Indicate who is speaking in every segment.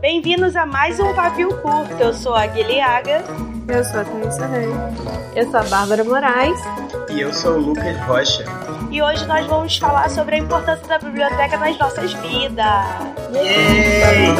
Speaker 1: Bem-vindos a mais um Pavio Curto. Eu sou a Guilhaga.
Speaker 2: Eu sou a Thaisa Rei.
Speaker 3: Eu sou a Bárbara Moraes.
Speaker 4: E eu sou o Lucas Rocha.
Speaker 1: E hoje nós vamos falar sobre a importância da biblioteca nas nossas vidas.
Speaker 4: Yay!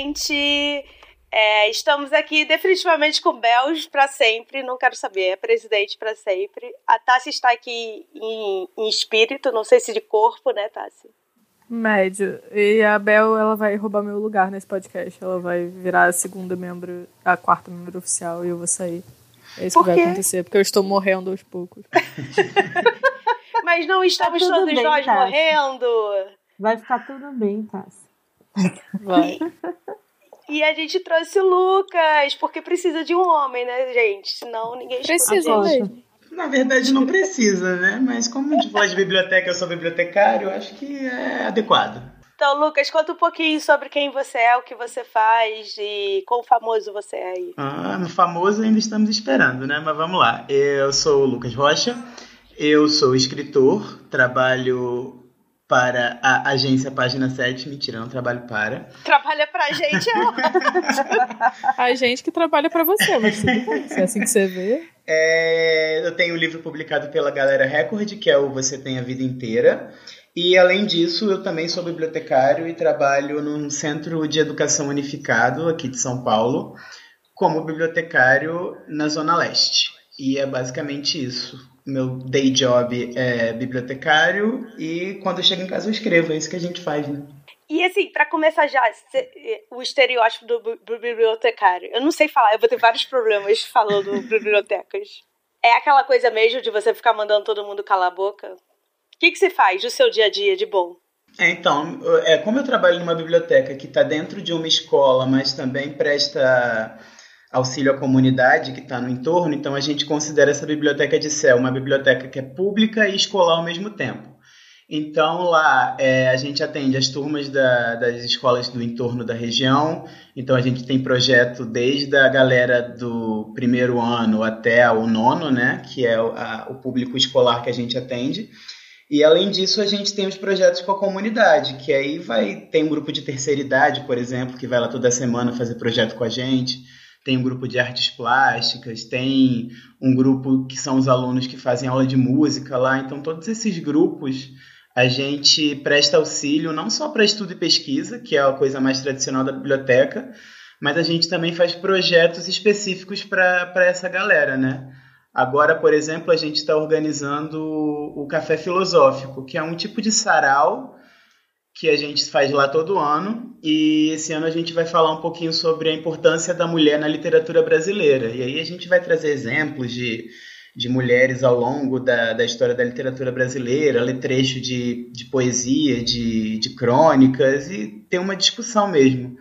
Speaker 1: Gente! É, estamos aqui definitivamente com Bells para sempre, não quero saber, é presidente para sempre. A Tassi está aqui em, em, espírito, não sei se de corpo, né, Tassi?
Speaker 2: Médio. E a Bel, ela vai roubar meu lugar nesse podcast. Ela vai virar a segunda membro, a quarta membro oficial e eu vou sair. É isso
Speaker 1: Por
Speaker 2: que
Speaker 1: quê?
Speaker 2: vai acontecer, porque eu estou morrendo aos poucos.
Speaker 1: Mas não estamos
Speaker 3: tudo
Speaker 1: todos
Speaker 3: bem,
Speaker 1: nós
Speaker 3: Tassi.
Speaker 1: morrendo.
Speaker 3: Vai ficar tudo bem, Tassi.
Speaker 2: Vai.
Speaker 1: E a gente trouxe o Lucas, porque precisa de um homem, né, gente? Senão ninguém
Speaker 2: Precisa mesmo.
Speaker 4: Na verdade não precisa, né? Mas como a gente fala de biblioteca, eu sou bibliotecário, eu acho que é adequado.
Speaker 1: Então, Lucas, conta um pouquinho sobre quem você é, o que você faz e quão famoso você é aí.
Speaker 4: Ah, no famoso ainda estamos esperando, né? Mas vamos lá. Eu sou o Lucas Rocha, eu sou escritor, trabalho para a agência Página 7. Mentira, não trabalho para.
Speaker 1: Trabalha pra gente, é.
Speaker 2: A gente que trabalha pra você, mas tudo bem. Se é assim que você vê.
Speaker 4: É, eu tenho um livro publicado pela Galera Record, que é o Você Tem a Vida Inteira. E além disso, eu também sou bibliotecário e trabalho num centro de educação unificado aqui de São Paulo, como bibliotecário na Zona Leste. E é basicamente isso. Meu day job é bibliotecário e quando eu chego em casa eu escrevo, é isso que a gente faz, né?
Speaker 1: E assim, pra começar já, cê- o estereótipo do bibliotecário. Eu não sei falar, eu vou ter vários problemas falando bibliotecas. É aquela coisa mesmo de você ficar mandando todo mundo calar a boca? O que, que você faz do seu dia a dia de bom?
Speaker 4: É, então, é, como eu trabalho numa biblioteca que está dentro de uma escola, mas também presta auxílio à comunidade que está no entorno, então a gente considera essa biblioteca de céu uma biblioteca que é pública e escolar ao mesmo tempo. Então lá é, a gente atende as turmas da- das escolas do entorno da região, então a gente tem projeto desde a galera do primeiro ano até o nono, né, que é o, a- o público escolar que a gente atende. E além disso, a gente tem os projetos com a comunidade, que aí vai tem um grupo de terceira idade, por exemplo, que vai lá toda semana fazer projeto com a gente. Tem um grupo de artes plásticas, tem um grupo que são os alunos que fazem aula de música lá. Então, todos esses grupos a gente presta auxílio não só para estudo e pesquisa, que é a coisa mais tradicional da biblioteca, mas a gente também faz projetos específicos para essa galera, né? Agora, por exemplo, a gente está organizando o Café Filosófico, que é um tipo de sarau que a gente faz lá todo ano. E esse ano a gente vai falar um pouquinho sobre a importância da mulher na literatura brasileira. E aí a gente vai trazer exemplos de, de mulheres ao longo da, da história da literatura brasileira, ler trecho de, de poesia, de, de crônicas e ter uma discussão mesmo.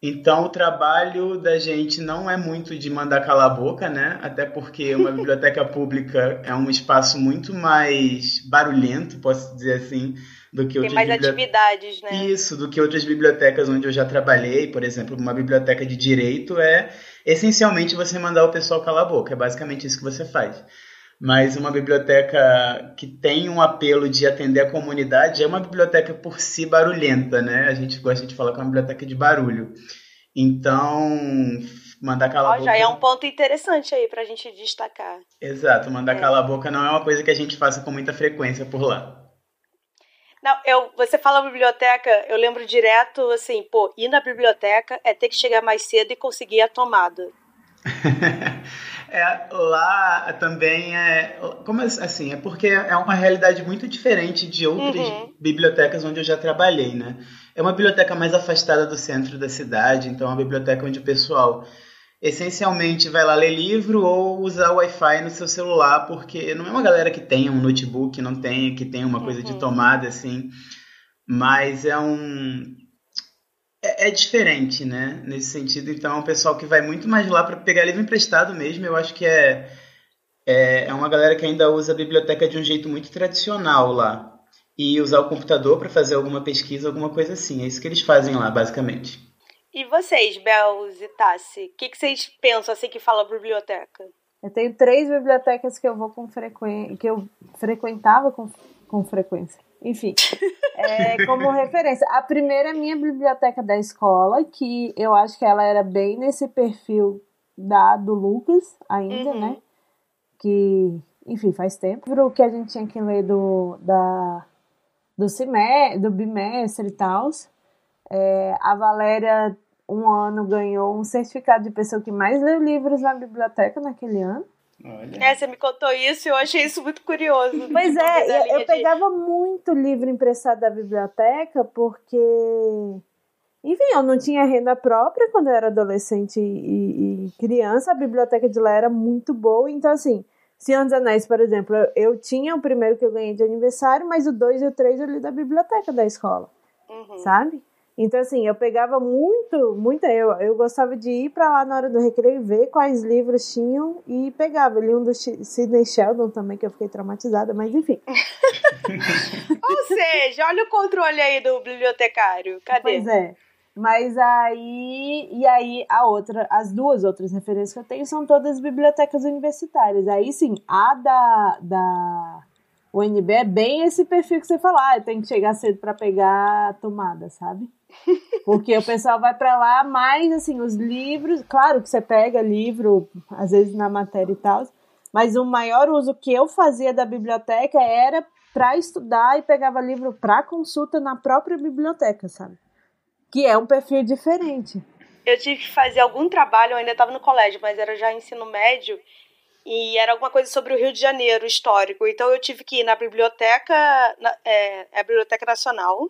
Speaker 4: Então, o trabalho da gente não é muito de mandar calar a boca, né? Até porque uma biblioteca pública é um espaço muito mais barulhento, posso dizer assim, do que
Speaker 1: Tem mais atividades, né?
Speaker 4: Isso, do que outras bibliotecas onde eu já trabalhei. Por exemplo, uma biblioteca de direito é essencialmente você mandar o pessoal calar a boca. É basicamente isso que você faz. Mas uma biblioteca que tem um apelo de atender a comunidade é uma biblioteca por si barulhenta, né? A gente gosta de falar que é uma biblioteca de barulho. Então, mandar calar a
Speaker 1: Ó,
Speaker 4: boca.
Speaker 1: já é um ponto interessante aí pra gente destacar.
Speaker 4: Exato, mandar
Speaker 1: É.
Speaker 4: calar a boca não é uma coisa que a gente faça com muita frequência por lá.
Speaker 1: Não, eu, você fala biblioteca, eu lembro direto, assim, pô, ir na biblioteca é ter que chegar mais cedo e conseguir a tomada.
Speaker 4: É, lá também é. Como é- assim, é porque é uma realidade muito diferente de outras
Speaker 1: Uhum.
Speaker 4: bibliotecas onde eu já trabalhei, né? É uma biblioteca mais afastada do centro da cidade, então é uma biblioteca onde o pessoal essencialmente vai lá ler livro ou usar Wi-Fi no seu celular, porque não é uma galera que tenha um notebook, não tem, que tem uma coisa de
Speaker 1: Uhum.
Speaker 4: tomada, assim. Mas é um. É, é diferente, né? Nesse sentido, então é um pessoal que vai muito mais lá para pegar livro emprestado mesmo. Eu acho que é, é, é uma galera que ainda usa a biblioteca de um jeito muito tradicional lá. e usar o computador para fazer alguma pesquisa, alguma coisa assim. É isso que eles fazem lá, basicamente.
Speaker 1: E vocês, Bel e Tassi, o que, que vocês pensam assim que fala biblioteca?
Speaker 3: Eu tenho três bibliotecas que eu vou com frequência, que eu frequentava com, com frequência. Enfim, é, como referência. A primeira é a minha biblioteca da escola, que eu acho que ela era bem nesse perfil da do Lucas ainda, uhum. né? Que, enfim, faz tempo. O que a gente tinha que ler do, da, do, CIME, do bimestre e tal. É, a Valéria, um ano, ganhou um certificado de pessoa que mais leu livros na biblioteca naquele ano.
Speaker 1: Olha. É, você me contou isso e eu achei isso muito curioso.
Speaker 3: Pois é, eu, eu pegava muito livro emprestado da biblioteca porque, enfim, eu não tinha renda própria quando eu era adolescente e, e criança. A biblioteca de lá era muito boa, então assim, Senhor dos Anéis, por exemplo, eu, eu, tinha o primeiro que eu ganhei de aniversário, mas o dois e o três eu li da biblioteca da escola, uhum. sabe? Então, assim, eu pegava muito, muita. Eu, eu gostava de ir para lá na hora do recreio, ver quais livros tinham e pegava. Eu li um do Sidney Sheldon também, que eu fiquei traumatizada, mas enfim.
Speaker 1: Ou seja, olha o controle aí do bibliotecário. Cadê?
Speaker 3: Pois é. Mas aí. E aí, a outra, as duas outras referências que eu tenho são todas bibliotecas universitárias. Aí sim, a da. da o NB é bem esse perfil que você falou, ah, tem que chegar cedo para pegar a tomada, sabe? Porque o pessoal vai para lá, mas assim, os livros, claro que você pega livro, às vezes na matéria e tal, mas o maior uso que eu fazia da biblioteca era para estudar e pegava livro para consulta na própria biblioteca, sabe? Que é um perfil diferente.
Speaker 1: Eu tive que fazer algum trabalho, eu ainda estava no colégio, mas era já ensino médio, e era alguma coisa sobre o Rio de Janeiro histórico. Então eu tive que ir na biblioteca, na, é, é a Biblioteca Nacional,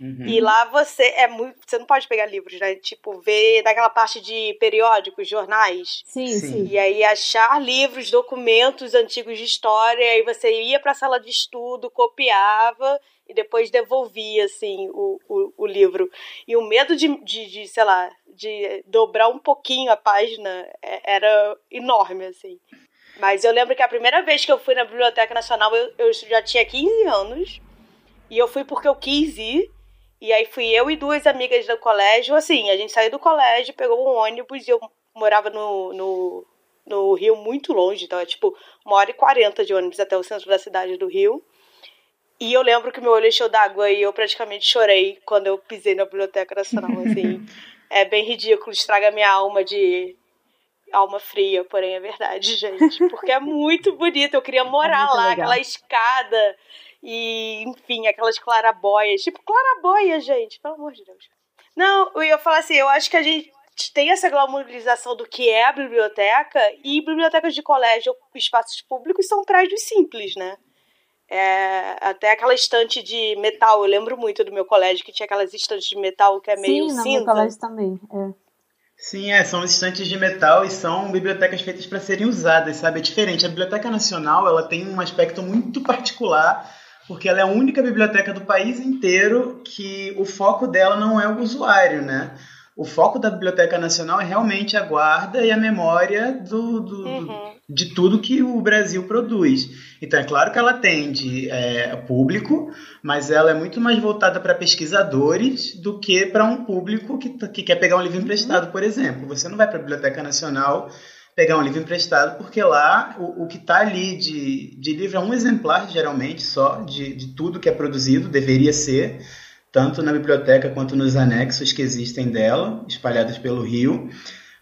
Speaker 1: Uhum. E lá você é muito. Você não pode pegar livros, né? Tipo, ver daquela parte de periódicos, jornais.
Speaker 3: Sim, sim.
Speaker 1: E aí achar livros, documentos antigos de história, e aí você ia para a sala de estudo, copiava e depois devolvia, assim, o, o, o livro. E o medo de, de, de, sei lá, de dobrar um pouquinho a página é, era enorme, assim. Mas eu lembro que a primeira vez que eu fui na Biblioteca Nacional, eu, eu já tinha 15 anos. E eu fui porque eu quis ir. E aí fui eu e duas amigas do colégio, assim, a gente saiu do colégio, pegou um ônibus e eu morava no, no, no Rio muito longe, então é tipo uma hora e quarenta de ônibus até o centro da cidade do Rio. E eu lembro que meu olho encheu d'água e eu praticamente chorei quando eu pisei na Biblioteca Nacional, assim. é bem ridículo, estraga minha alma de alma fria, porém é verdade, gente. Porque é muito bonito. Eu queria morar é lá, legal. aquela escada e, enfim, aquelas clarabóias. Tipo, clarabóia, gente, pelo amor de Deus. Não, eu ia falar assim, eu acho que a gente tem essa glamorização do que é a biblioteca e bibliotecas de colégio ou espaços públicos são prédios simples, né? É, até aquela estante de metal, eu lembro muito do meu colégio que tinha aquelas estantes de metal que é meio
Speaker 3: Sim,
Speaker 1: cinza.
Speaker 3: Sim, no meu colégio também, é.
Speaker 4: Sim, é, são estantes de metal e são bibliotecas feitas para serem usadas, sabe? É diferente. A Biblioteca Nacional, ela tem um aspecto muito particular porque ela é a única biblioteca do país inteiro que o foco dela não é o usuário, né? O foco da Biblioteca Nacional é realmente a guarda e a memória do, do, uhum. do de tudo que o Brasil produz. Então, é claro que ela atende é, público, mas ela é muito mais voltada para pesquisadores do que para um público que, que quer pegar um livro uhum. emprestado, por exemplo. Você não vai para a Biblioteca Nacional pegar um livro emprestado, porque lá o, o que está ali de, de livro é um exemplar, geralmente, só, de, de tudo que é produzido, deveria ser, tanto na biblioteca quanto nos anexos que existem dela, espalhados pelo Rio.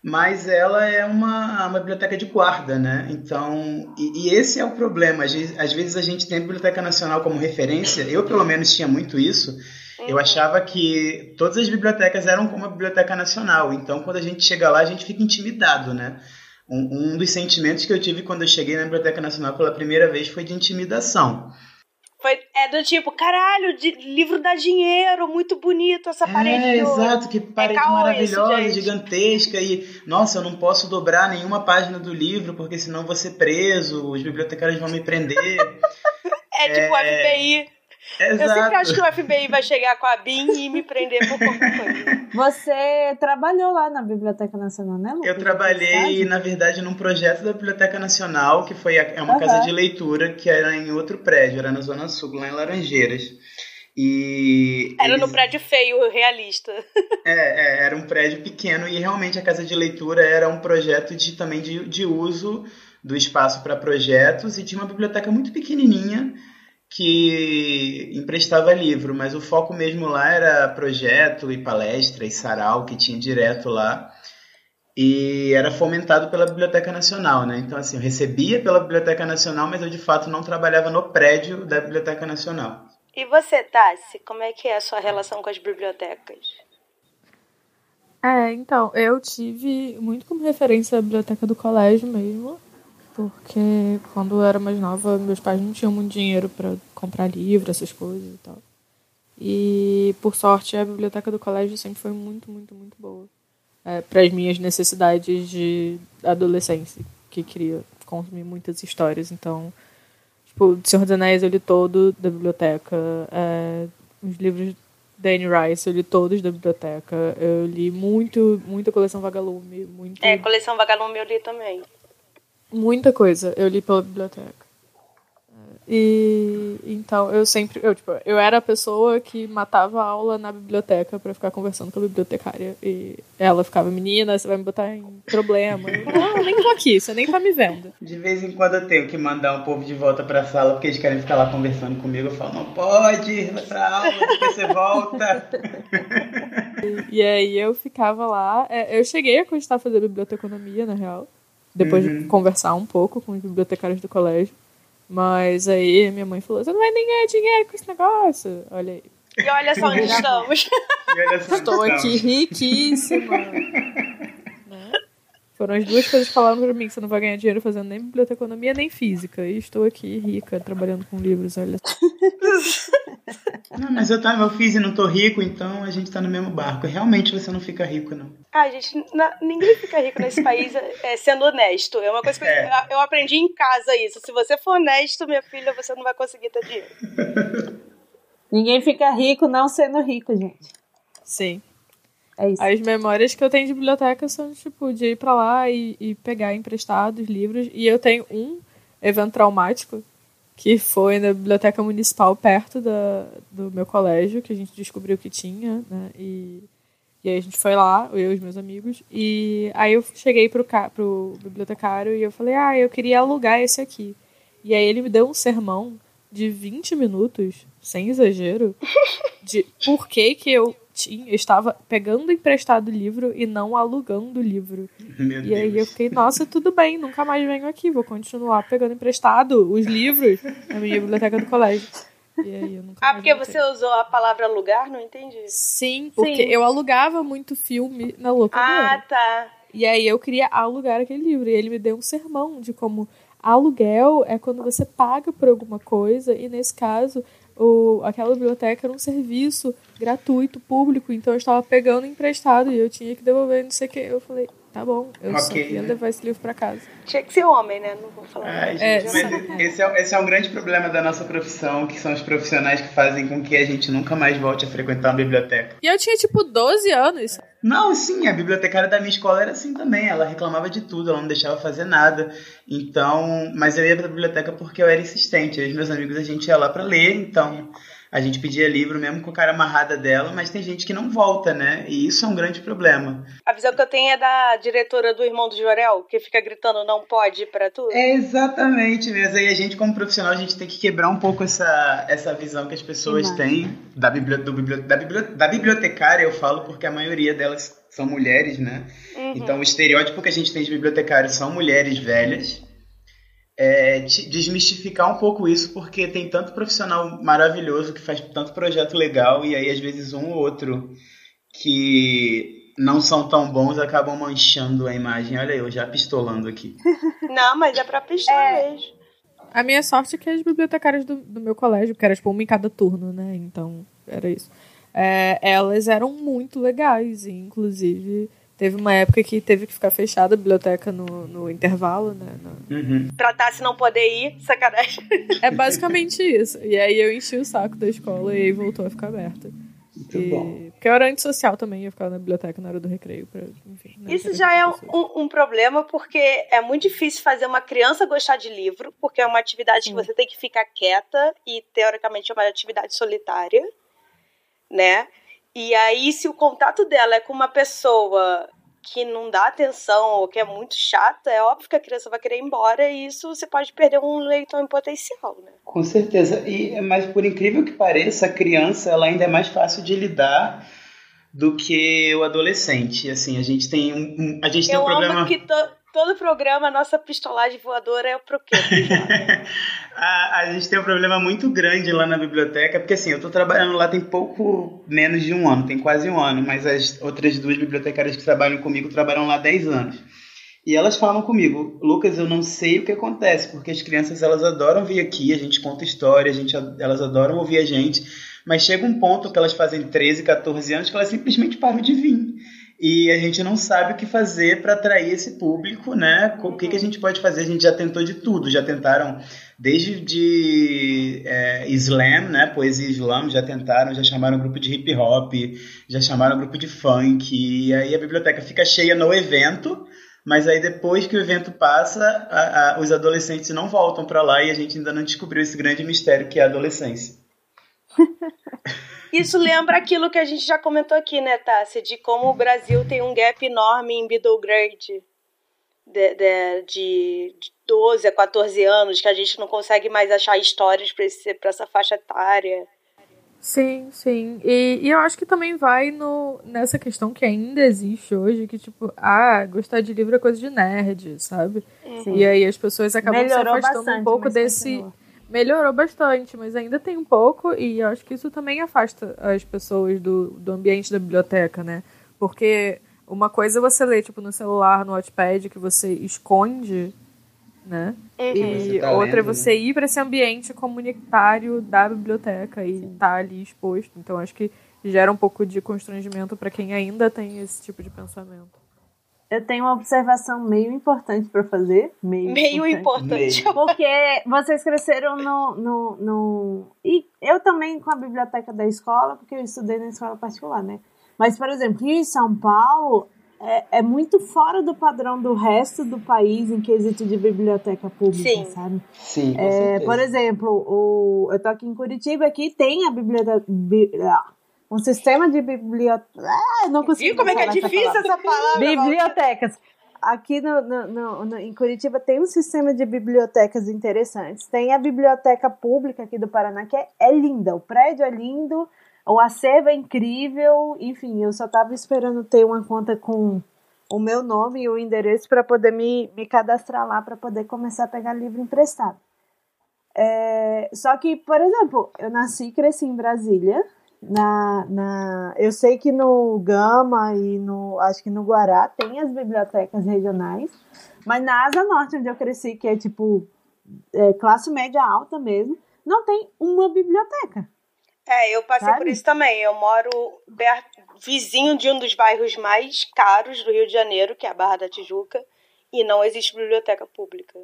Speaker 4: Mas ela é uma, uma biblioteca de guarda, né? Então, e, e esse é o problema. Às vezes, às vezes a gente tem a Biblioteca Nacional como referência, eu pelo menos tinha muito isso, eu achava que todas as bibliotecas eram como a Biblioteca Nacional. Então, quando a gente chega lá, a gente fica intimidado, né? Um, um dos sentimentos que eu tive quando eu cheguei na Biblioteca Nacional pela primeira vez foi de intimidação.
Speaker 1: Foi, é do tipo, caralho, de, livro dá dinheiro, muito bonito essa parede.
Speaker 4: É, exato, que parede é maravilhosa, isso, gigantesca. E, nossa, eu não posso dobrar nenhuma página do livro, porque senão vou ser preso, os bibliotecários vão me prender.
Speaker 1: é, tipo é tipo FBI. Eu sempre acho que o FBI vai chegar com a BIM e me prender por qualquer coisa.
Speaker 3: Você trabalhou lá na Biblioteca Nacional, né, Lucas?
Speaker 4: Eu trabalhei, na verdade, num projeto da Biblioteca Nacional, que foi é uma uhum. casa de leitura que era em outro prédio, era na Zona Sul, lá em Laranjeiras. E
Speaker 1: era eles... no prédio feio, realista.
Speaker 4: É, é, era um prédio pequeno e realmente a casa de leitura era um projeto de, também de, de uso do espaço para projetos e tinha uma biblioteca muito pequenininha que emprestava livro, mas o foco mesmo lá era projeto e palestra e sarau que tinha direto lá. E era fomentado pela Biblioteca Nacional, né? Então, assim, eu recebia pela Biblioteca Nacional, mas eu de fato não trabalhava no prédio da Biblioteca Nacional.
Speaker 1: E você, Tassi, como é que é a sua relação com as bibliotecas?
Speaker 2: É, então, eu tive muito como referência a biblioteca do colégio mesmo. Porque quando eu era mais nova, meus pais não tinham muito dinheiro para comprar livro, essas coisas e tal. E, por sorte, a biblioteca do colégio sempre foi muito, muito, muito boa. É, para as minhas necessidades de adolescência, que queria consumir muitas histórias. Então, tipo, Senhor dos Anéis eu li todo da biblioteca. É, os livros da Anne Rice eu li todos da biblioteca. Eu li muito, muita coleção Vagalume. Muito...
Speaker 1: É, coleção Vagalume eu li também.
Speaker 2: Muita coisa eu li pela biblioteca. E então eu sempre, eu tipo, eu era a pessoa que matava a aula na biblioteca para ficar conversando com a bibliotecária e ela ficava, menina, você vai me botar em problema. Eu, não, eu nem tô aqui, você nem tá me vendo.
Speaker 4: De vez em quando eu tenho que mandar um povo de volta pra sala porque eles querem ficar lá conversando comigo. Eu falo, não pode, vai pra aula, depois você volta.
Speaker 2: E, e aí eu ficava lá, é, eu cheguei a cogitar fazer biblioteconomia, na real depois uhum. de conversar um pouco com os bibliotecários do colégio. Mas aí minha mãe falou: você não vai nem ganhar dinheiro com esse negócio. Olha aí.
Speaker 1: E olha só onde estamos.
Speaker 2: Estou aqui riquíssima. Foram as duas coisas que falaram pra mim que você não vai ganhar dinheiro fazendo nem biblioteconomia nem física. E estou aqui rica, trabalhando com livros, olha.
Speaker 4: Não, mas eu, tá, eu fiz e não tô rico, então a gente tá no mesmo barco. Realmente você não fica rico, não.
Speaker 1: Ah, gente, ninguém fica rico nesse país é, sendo honesto. É uma coisa que é. eu, eu aprendi em casa isso. Se você for honesto, minha filha, você não vai conseguir ter dinheiro.
Speaker 3: Ninguém fica rico não sendo rico, gente.
Speaker 2: Sim. É isso. As memórias que eu tenho de biblioteca são, tipo, de ir pra lá e, e pegar emprestados livros. E eu tenho um evento traumático que foi na biblioteca municipal perto da, do meu colégio, que a gente descobriu que tinha, né? E, e aí a gente foi lá, eu e os meus amigos, e aí eu cheguei pro, pro bibliotecário e eu falei, ah, eu queria alugar esse aqui. E aí ele me deu um sermão de 20 minutos, sem exagero, de por que que eu tinha, eu estava pegando emprestado o livro e não alugando o livro. Meu e Deus. aí eu fiquei, nossa, tudo bem, nunca mais venho aqui, vou continuar pegando emprestado os livros na minha biblioteca do colégio. E aí eu nunca
Speaker 1: ah, porque você usou a palavra alugar? Não entendi.
Speaker 2: Sim, porque Sim. eu alugava muito filme na locadora.
Speaker 1: Ah, tá.
Speaker 2: E aí eu queria alugar aquele livro. E ele me deu um sermão de como aluguel é quando você paga por alguma coisa, e nesse caso o, aquela biblioteca era um serviço gratuito, público, então eu estava pegando emprestado e eu tinha que devolver, não sei o que. Eu falei, tá bom, eu okay, só queria levar esse livro para casa.
Speaker 1: Tinha que ser homem, né? Não vou falar.
Speaker 4: Ai, é, gente, é, esse, é, esse é um grande problema da nossa profissão, que são os profissionais que fazem com que a gente nunca mais volte a frequentar uma biblioteca.
Speaker 2: E eu tinha, tipo, 12 anos.
Speaker 4: Não, sim, a bibliotecária da minha escola era assim também. Ela reclamava de tudo, ela não deixava fazer nada. Então, mas eu ia pra biblioteca porque eu era insistente. Eu e meus amigos a gente ia lá para ler, então a gente pedia livro mesmo com a cara amarrada dela, mas tem gente que não volta, né? E isso é um grande problema.
Speaker 1: A visão que eu tenho é da diretora do Irmão do Jorel, que fica gritando não pode para tudo.
Speaker 4: É exatamente mesmo. Aí a gente, como profissional, a gente tem que quebrar um pouco essa, essa visão que as pessoas têm da, bibli do, da, da bibliotecária, eu falo, porque a maioria delas são mulheres, né? Uhum. Então o estereótipo que a gente tem de bibliotecários são mulheres velhas é, desmistificar um pouco isso, porque tem tanto profissional maravilhoso que faz tanto projeto legal, e aí às vezes um ou outro que não são tão bons acabam manchando a imagem. Olha eu já pistolando aqui.
Speaker 1: Não, mas é pra pistolar é. mesmo.
Speaker 2: A minha sorte é que as bibliotecárias do, do meu colégio, que era tipo uma em cada turno, né? Então, era isso. É, elas eram muito legais, e inclusive Teve uma época que teve que ficar fechada a biblioteca no, no intervalo, né?
Speaker 1: No... Uhum. Pra Tassi não poder ir, sacanagem.
Speaker 2: É basicamente isso. E aí eu enchi o saco da escola e aí voltou a ficar aberta. Muito e... bom. Porque eu era antissocial também, ia ficar na biblioteca na hora do recreio. Pra, enfim,
Speaker 1: né, Isso já é um, um, problema, porque é muito difícil fazer uma criança gostar de livro, porque é uma atividade que você tem que ficar quieta e, teoricamente, é uma atividade solitária, né? E aí, se o contato dela é com uma pessoa que não dá atenção ou que é muito chata, é óbvio que a criança vai querer ir embora e isso você pode perder um leitor em potencial, né?
Speaker 4: Com certeza. E, mas por incrível que pareça, a criança ela ainda é mais fácil de lidar do que o adolescente. Assim, a gente tem um, a gente tem
Speaker 1: Eu
Speaker 4: um problema.
Speaker 1: Amo que to todo programa, a nossa pistolagem voadora é pro quê?
Speaker 4: a, a gente tem um problema muito grande lá na biblioteca, porque assim, eu tô trabalhando lá tem pouco menos de um ano, tem quase um ano, mas as outras duas bibliotecárias que trabalham comigo trabalham lá 10 anos. E elas falam comigo, Lucas, eu não sei o que acontece, porque as crianças elas adoram vir aqui, a gente conta história, a gente, elas adoram ouvir a gente, mas chega um ponto que elas fazem 13, 14 anos que elas simplesmente param de vir e a gente não sabe o que fazer para atrair esse público, né? O que, que a gente pode fazer? A gente já tentou de tudo, já tentaram desde de é, slam, né? Poesia slam, já tentaram, já chamaram um grupo de hip hop, já chamaram um grupo de funk, e aí a biblioteca fica cheia no evento, mas aí depois que o evento passa, a, a, os adolescentes não voltam para lá e a gente ainda não descobriu esse grande mistério que é a adolescência.
Speaker 1: Isso lembra aquilo que a gente já comentou aqui, né, Tássia? De como o Brasil tem um gap enorme em middle grade. De, de, de 12 a 14 anos, que a gente não consegue mais achar histórias para essa faixa etária.
Speaker 2: Sim, sim. E, e, eu acho que também vai no, nessa questão que ainda existe hoje, que, tipo, ah, gostar de livro é coisa de nerd, sabe? Sim. E aí as pessoas acabam Melhorou se afastando bastante, um pouco desse. Continua melhorou bastante, mas ainda tem um pouco, e eu acho que isso também afasta as pessoas do, do ambiente da biblioteca, né? Porque uma coisa é você ler, tipo, no celular, no Watchpad, que você esconde, né? Uhum. E tá outra é lendo, é você né? ir para esse ambiente comunitário da biblioteca e estar tá ali exposto. Então, acho que gera um pouco de constrangimento para quem ainda tem esse tipo de pensamento.
Speaker 3: Eu tenho uma observação meio importante para fazer. Meio,
Speaker 1: meio importante. importante.
Speaker 3: Porque vocês cresceram no, no, no. E eu também com a biblioteca da escola, porque eu estudei na escola particular, né? Mas, por exemplo, em São Paulo é, é muito fora do padrão do resto do país em quesito de biblioteca pública,
Speaker 1: Sim.
Speaker 3: sabe?
Speaker 4: Sim.
Speaker 3: É, por exemplo, o, eu tô aqui em Curitiba, aqui tem a biblioteca. Bi, ah, um sistema de biblioteca. Ah, não consigo.
Speaker 1: Viu como é que é difícil essa palavra? Essa palavra
Speaker 3: Bibliotecas. Aqui no, no, no, em Curitiba tem um sistema de bibliotecas interessantes. Tem a biblioteca pública aqui do Paraná, que é, é linda. O prédio é lindo, o acervo é incrível. Enfim, eu só estava esperando ter uma conta com o meu nome e o endereço para poder me, me cadastrar lá, para poder começar a pegar livro emprestado. É, só que, por exemplo, eu nasci e cresci em Brasília, na, na, eu sei que no Gama e no, acho que no Guará tem as bibliotecas regionais, mas na Asa Norte, onde eu cresci, que é tipo é, classe média alta mesmo, não tem uma biblioteca.
Speaker 1: É, eu passei sabe? por isso também. Eu moro perto, vizinho de um dos bairros mais caros do Rio de Janeiro, que é a Barra da Tijuca, e não existe biblioteca pública.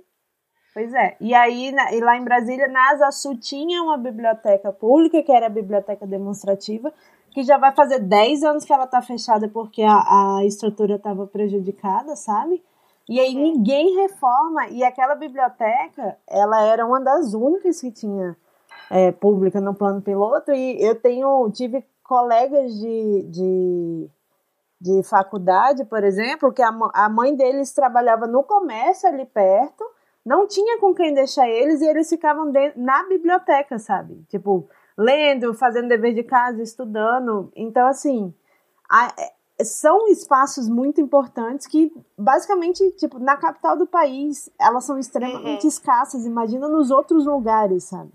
Speaker 3: Pois é. E aí, na, e lá em Brasília, na Asa Sul, tinha uma biblioteca pública, que era a biblioteca demonstrativa, que já vai fazer 10 anos que ela tá fechada porque a, a estrutura estava prejudicada, sabe? E aí ninguém reforma. E aquela biblioteca, ela era uma das únicas que tinha é, pública no plano piloto. E eu tenho, tive colegas de, de, de faculdade, por exemplo, que a, a mãe deles trabalhava no comércio ali perto não tinha com quem deixar eles e eles ficavam dentro, na biblioteca, sabe? Tipo, lendo, fazendo dever de casa, estudando. Então, assim, a, é, são espaços muito importantes que, basicamente, tipo, na capital do país, elas são extremamente uhum. escassas. Imagina nos outros lugares, sabe?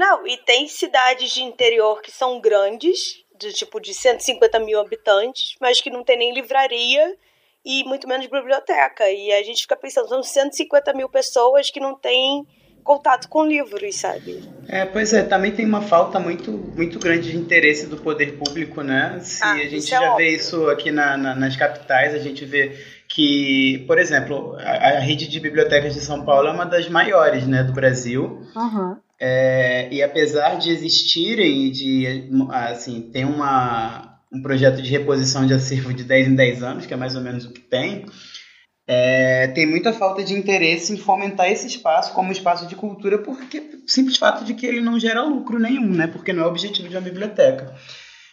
Speaker 1: Não, e tem cidades de interior que são grandes, de tipo de 150 mil habitantes, mas que não tem nem livraria e muito menos biblioteca. E a gente fica pensando, são 150 mil pessoas que não têm contato com livros, sabe?
Speaker 4: É, pois é, também tem uma falta muito, muito grande de interesse do poder público, né? Se ah, a gente é já é vê isso aqui na, na, nas capitais, a gente vê que, por exemplo, a, a, rede de bibliotecas de São Paulo é uma das maiores, né, do Brasil.
Speaker 3: Uhum.
Speaker 4: É, e apesar de existirem, de, assim, tem uma, um projeto de reposição de acervo de 10 em 10 anos, que é mais ou menos o que tem, é, tem muita falta de interesse em fomentar esse espaço como espaço de cultura, porque simples fato de que ele não gera lucro nenhum, né? Porque não é o objetivo de uma biblioteca.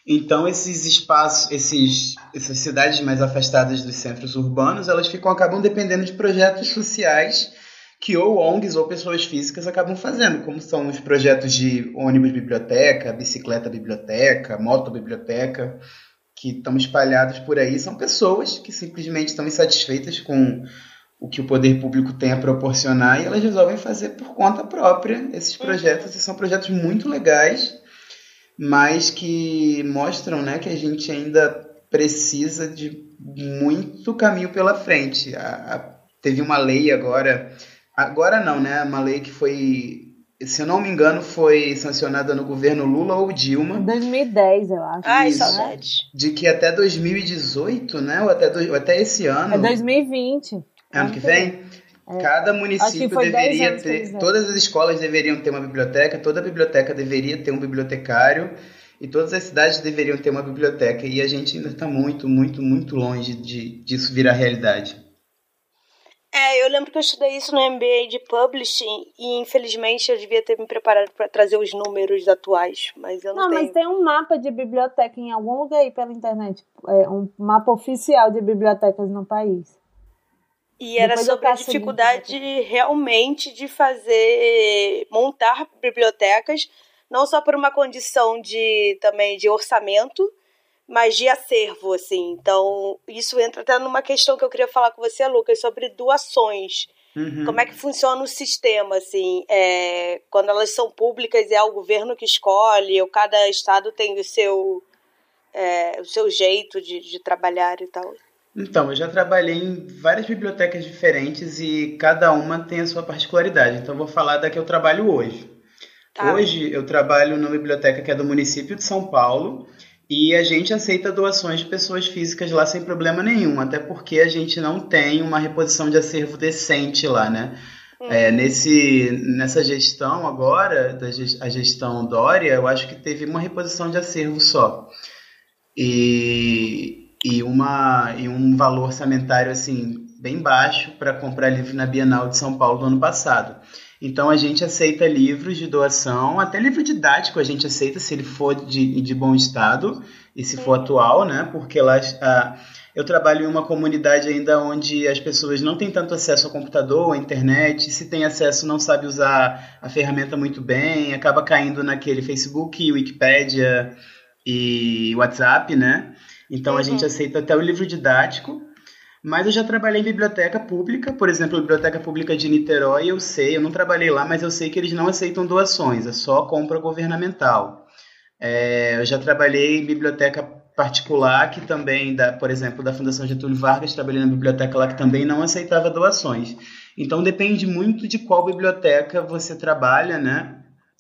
Speaker 4: Então esses espaços, esses, essas cidades mais afastadas dos centros urbanos, elas ficam acabam dependendo de projetos sociais que ou ONGs ou pessoas físicas acabam fazendo, como são os projetos de ônibus biblioteca, bicicleta biblioteca, moto biblioteca que estão espalhados por aí são pessoas que simplesmente estão insatisfeitas com o que o poder público tem a proporcionar e elas resolvem fazer por conta própria esses uhum. projetos e são projetos muito legais, mas que mostram, né, que a gente ainda precisa de muito caminho pela frente. A, a, teve uma lei agora, agora não, né, uma lei que foi se eu não me engano, foi sancionada no governo Lula ou Dilma.
Speaker 3: Em 2010, eu acho.
Speaker 1: Ai, Isso, saudade.
Speaker 4: De que até 2018, né? Ou até, do, ou até esse ano.
Speaker 3: É 2020.
Speaker 4: Ano que vem? É. Cada município deveria ter. Todas as escolas deveriam ter uma biblioteca, toda biblioteca deveria ter um bibliotecário e todas as cidades deveriam ter uma biblioteca. E a gente ainda está muito, muito, muito longe de, disso virar realidade.
Speaker 1: É, eu lembro que eu estudei isso no MBA de Publishing e infelizmente eu devia ter me preparado para trazer os números atuais, mas eu não, não tenho.
Speaker 3: mas tem um mapa de biblioteca em algum lugar aí pela internet, é um mapa oficial de bibliotecas no país.
Speaker 1: E era sobre a dificuldade realmente de fazer montar bibliotecas, não só por uma condição de também de orçamento, mas de acervo, assim. Então, isso entra até numa questão que eu queria falar com você, Lucas, sobre doações. Uhum. Como é que funciona o sistema, assim? É, quando elas são públicas, é o governo que escolhe, ou cada estado tem o seu, é, o seu jeito de, de trabalhar e tal?
Speaker 4: Então, eu já trabalhei em várias bibliotecas diferentes e cada uma tem a sua particularidade. Então, vou falar da que eu trabalho hoje. Tá. Hoje, eu trabalho numa biblioteca que é do município de São Paulo e a gente aceita doações de pessoas físicas lá sem problema nenhum, até porque a gente não tem uma reposição de acervo decente lá, né? Uhum. É, nesse, nessa gestão agora, da, a gestão Dória, eu acho que teve uma reposição de acervo só. E, e, uma, e um valor orçamentário assim bem baixo para comprar livro na Bienal de São Paulo do ano passado. Então a gente aceita livros de doação, até livro didático a gente aceita se ele for de, de bom estado e se for atual, né? Porque lá a, eu trabalho em uma comunidade ainda onde as pessoas não têm tanto acesso ao computador, à internet, se tem acesso não sabe usar a ferramenta muito bem, acaba caindo naquele Facebook, Wikipedia e WhatsApp, né? Então uhum. a gente uhum. aceita até o livro didático mas eu já trabalhei em biblioteca pública, por exemplo, a Biblioteca Pública de Niterói, eu sei, eu não trabalhei lá, mas eu sei que eles não aceitam doações, é só compra governamental. É, eu já trabalhei em biblioteca particular, que também, da, por exemplo, da Fundação Getúlio Vargas, trabalhei na biblioteca lá que também não aceitava doações. Então depende muito de qual biblioteca você trabalha, né?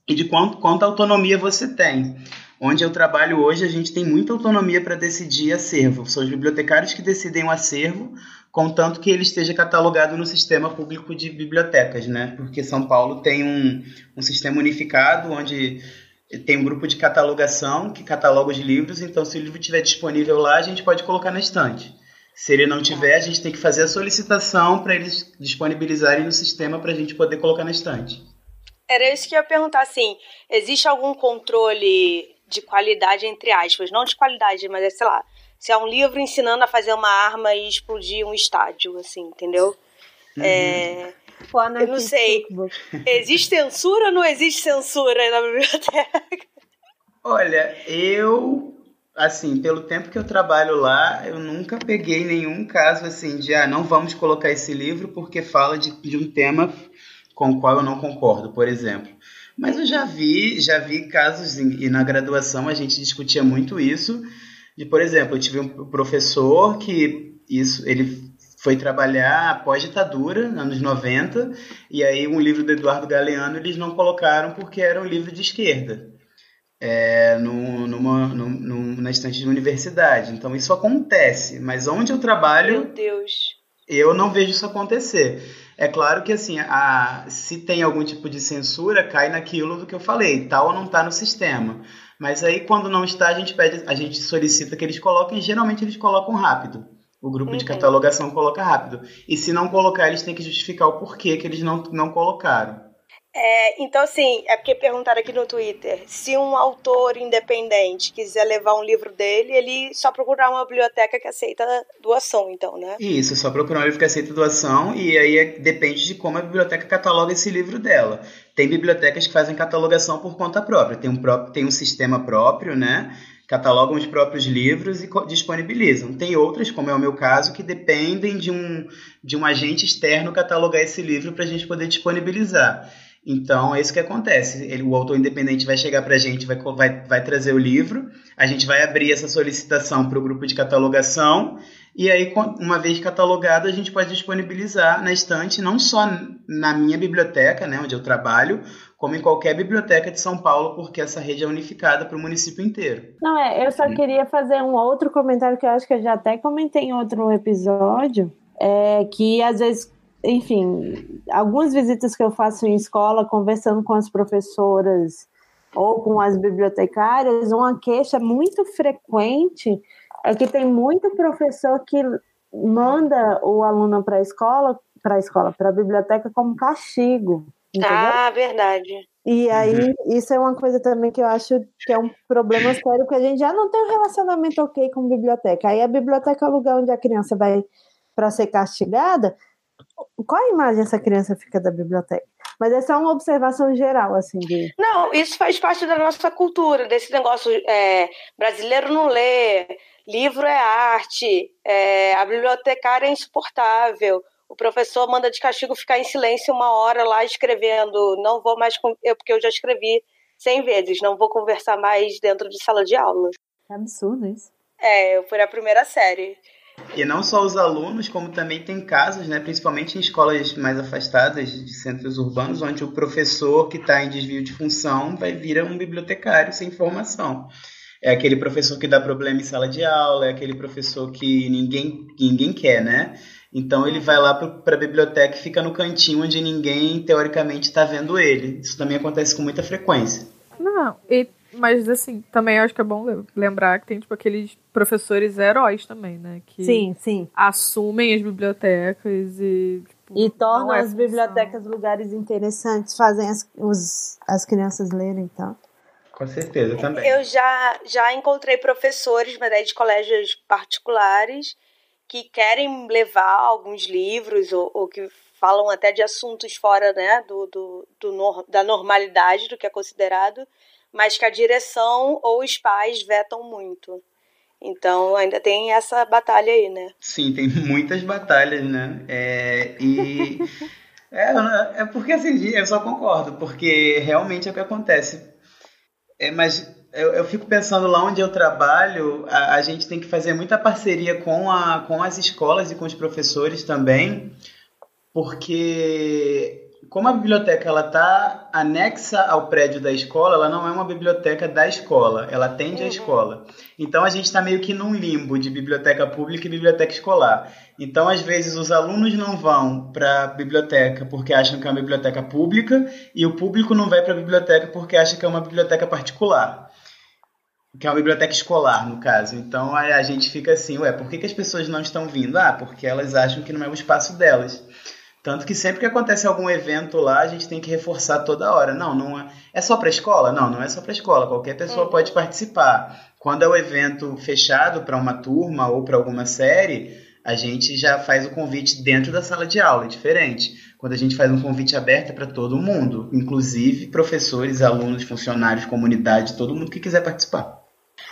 Speaker 4: E de quanto, quanta autonomia você tem. Onde eu trabalho hoje, a gente tem muita autonomia para decidir acervo. São os bibliotecários que decidem o acervo, contanto que ele esteja catalogado no sistema público de bibliotecas, né? Porque São Paulo tem um, um sistema unificado onde tem um grupo de catalogação que cataloga os livros, então se o livro estiver disponível lá, a gente pode colocar na estante. Se ele não tiver, a gente tem que fazer a solicitação para eles disponibilizarem no sistema para a gente poder colocar na estante.
Speaker 1: Era isso que eu ia perguntar, assim, existe algum controle de qualidade, entre aspas. Não de qualidade, mas é, sei lá, se é um livro ensinando a fazer uma arma e explodir um estádio, assim, entendeu? Uhum. É, eu não sei. Existe censura ou não existe censura na biblioteca?
Speaker 4: Olha, eu assim, pelo tempo que eu trabalho lá, eu nunca peguei nenhum caso assim de ah, não vamos colocar esse livro porque fala de, de um tema com o qual eu não concordo, por exemplo. Mas eu já vi, já vi casos, e na graduação a gente discutia muito isso, de, por exemplo, eu tive um professor que isso, ele foi trabalhar pós-ditadura, anos 90, e aí um livro do Eduardo Galeano eles não colocaram porque era um livro de esquerda. É, no, numa, no, na estante de universidade. Então isso acontece, mas onde eu trabalho.
Speaker 1: Meu Deus.
Speaker 4: Eu não vejo isso acontecer. É claro que assim, a, se tem algum tipo de censura, cai naquilo do que eu falei, tal ou não está no sistema. Mas aí quando não está, a gente pede, a gente solicita que eles coloquem, geralmente eles colocam rápido. O grupo uhum. de catalogação coloca rápido. E se não colocar, eles têm que justificar o porquê que eles não, não colocaram.
Speaker 1: É, então, assim, é porque perguntaram aqui no Twitter: se um autor independente quiser levar um livro dele, ele só procurar uma biblioteca que aceita doação, então, né?
Speaker 4: Isso, só procurar um livro que aceita doação, e aí é, depende de como a biblioteca cataloga esse livro dela. Tem bibliotecas que fazem catalogação por conta própria, tem um, próprio, tem um sistema próprio, né? Catalogam os próprios livros e disponibilizam. Tem outras, como é o meu caso, que dependem de um, de um agente externo catalogar esse livro para a gente poder disponibilizar. Então, é isso que acontece. Ele, o autor independente vai chegar para a gente, vai, vai, vai trazer o livro, a gente vai abrir essa solicitação para o grupo de catalogação, e aí, uma vez catalogado, a gente pode disponibilizar na estante, não só na minha biblioteca, né, onde eu trabalho, como em qualquer biblioteca de São Paulo, porque essa rede é unificada para o município inteiro.
Speaker 3: Não, é, eu só queria fazer um outro comentário que eu acho que eu já até comentei em outro episódio, é que às vezes enfim, algumas visitas que eu faço em escola, conversando com as professoras ou com as bibliotecárias, uma queixa muito frequente é que tem muito professor que manda o aluno para a escola, para a escola, para a biblioteca como castigo. Entendeu?
Speaker 1: Ah, verdade.
Speaker 3: E aí, isso é uma coisa também que eu acho que é um problema sério, porque a gente já não tem um relacionamento ok com a biblioteca. Aí a biblioteca é o lugar onde a criança vai para ser castigada, qual a imagem essa criança fica da biblioteca? Mas é só uma observação geral, assim. De...
Speaker 1: Não, isso faz parte da nossa cultura, desse negócio. É, brasileiro não lê, livro é arte, é, a bibliotecária é insuportável. O professor manda de castigo ficar em silêncio uma hora lá escrevendo. Não vou mais. Eu, porque eu já escrevi cem vezes, não vou conversar mais dentro de sala de aula.
Speaker 3: É absurdo isso.
Speaker 1: É, eu fui a primeira série.
Speaker 4: E não só os alunos, como também tem casos, né, principalmente em escolas mais afastadas de centros urbanos, onde o professor que está em desvio de função vai vir um bibliotecário sem formação. É aquele professor que dá problema em sala de aula, é aquele professor que ninguém, ninguém quer, né? Então ele vai lá para a biblioteca e fica no cantinho onde ninguém, teoricamente, está vendo ele. Isso também acontece com muita frequência.
Speaker 2: Não, e mas, assim, também acho que é bom lembrar que tem, tipo, aqueles professores heróis também, né? Que
Speaker 3: sim, sim.
Speaker 2: assumem as bibliotecas e. Tipo,
Speaker 3: e tornam é as função. bibliotecas lugares interessantes, fazem as, os, as crianças lerem e tal.
Speaker 4: Com certeza, também.
Speaker 1: Eu já, já encontrei professores, mas é de colégios particulares, que querem levar alguns livros ou, ou que falam até de assuntos fora né, do, do, do, da normalidade do que é considerado mas que a direção ou os pais vetam muito. Então ainda tem essa batalha aí, né?
Speaker 4: Sim, tem muitas batalhas, né? É, e é, é porque assim, eu só concordo, porque realmente é o que acontece. É, mas eu, eu fico pensando lá onde eu trabalho, a, a gente tem que fazer muita parceria com, a, com as escolas e com os professores também, porque como a biblioteca ela está anexa ao prédio da escola, ela não é uma biblioteca da escola, ela atende uhum. a escola. Então a gente está meio que num limbo de biblioteca pública e biblioteca escolar. Então às vezes os alunos não vão para a biblioteca porque acham que é uma biblioteca pública e o público não vai para a biblioteca porque acha que é uma biblioteca particular. Que é uma biblioteca escolar, no caso. Então a, gente fica assim, ué, por que, que as pessoas não estão vindo? Ah, porque elas acham que não é o espaço delas. Tanto que sempre que acontece algum evento lá, a gente tem que reforçar toda hora. Não, não é, é só para escola? Não, não é só para escola. Qualquer pessoa uhum. pode participar. Quando é o um evento fechado para uma turma ou para alguma série, a gente já faz o convite dentro da sala de aula, é diferente. Quando a gente faz um convite aberto é para todo mundo, inclusive professores, alunos, funcionários, comunidade, todo mundo que quiser participar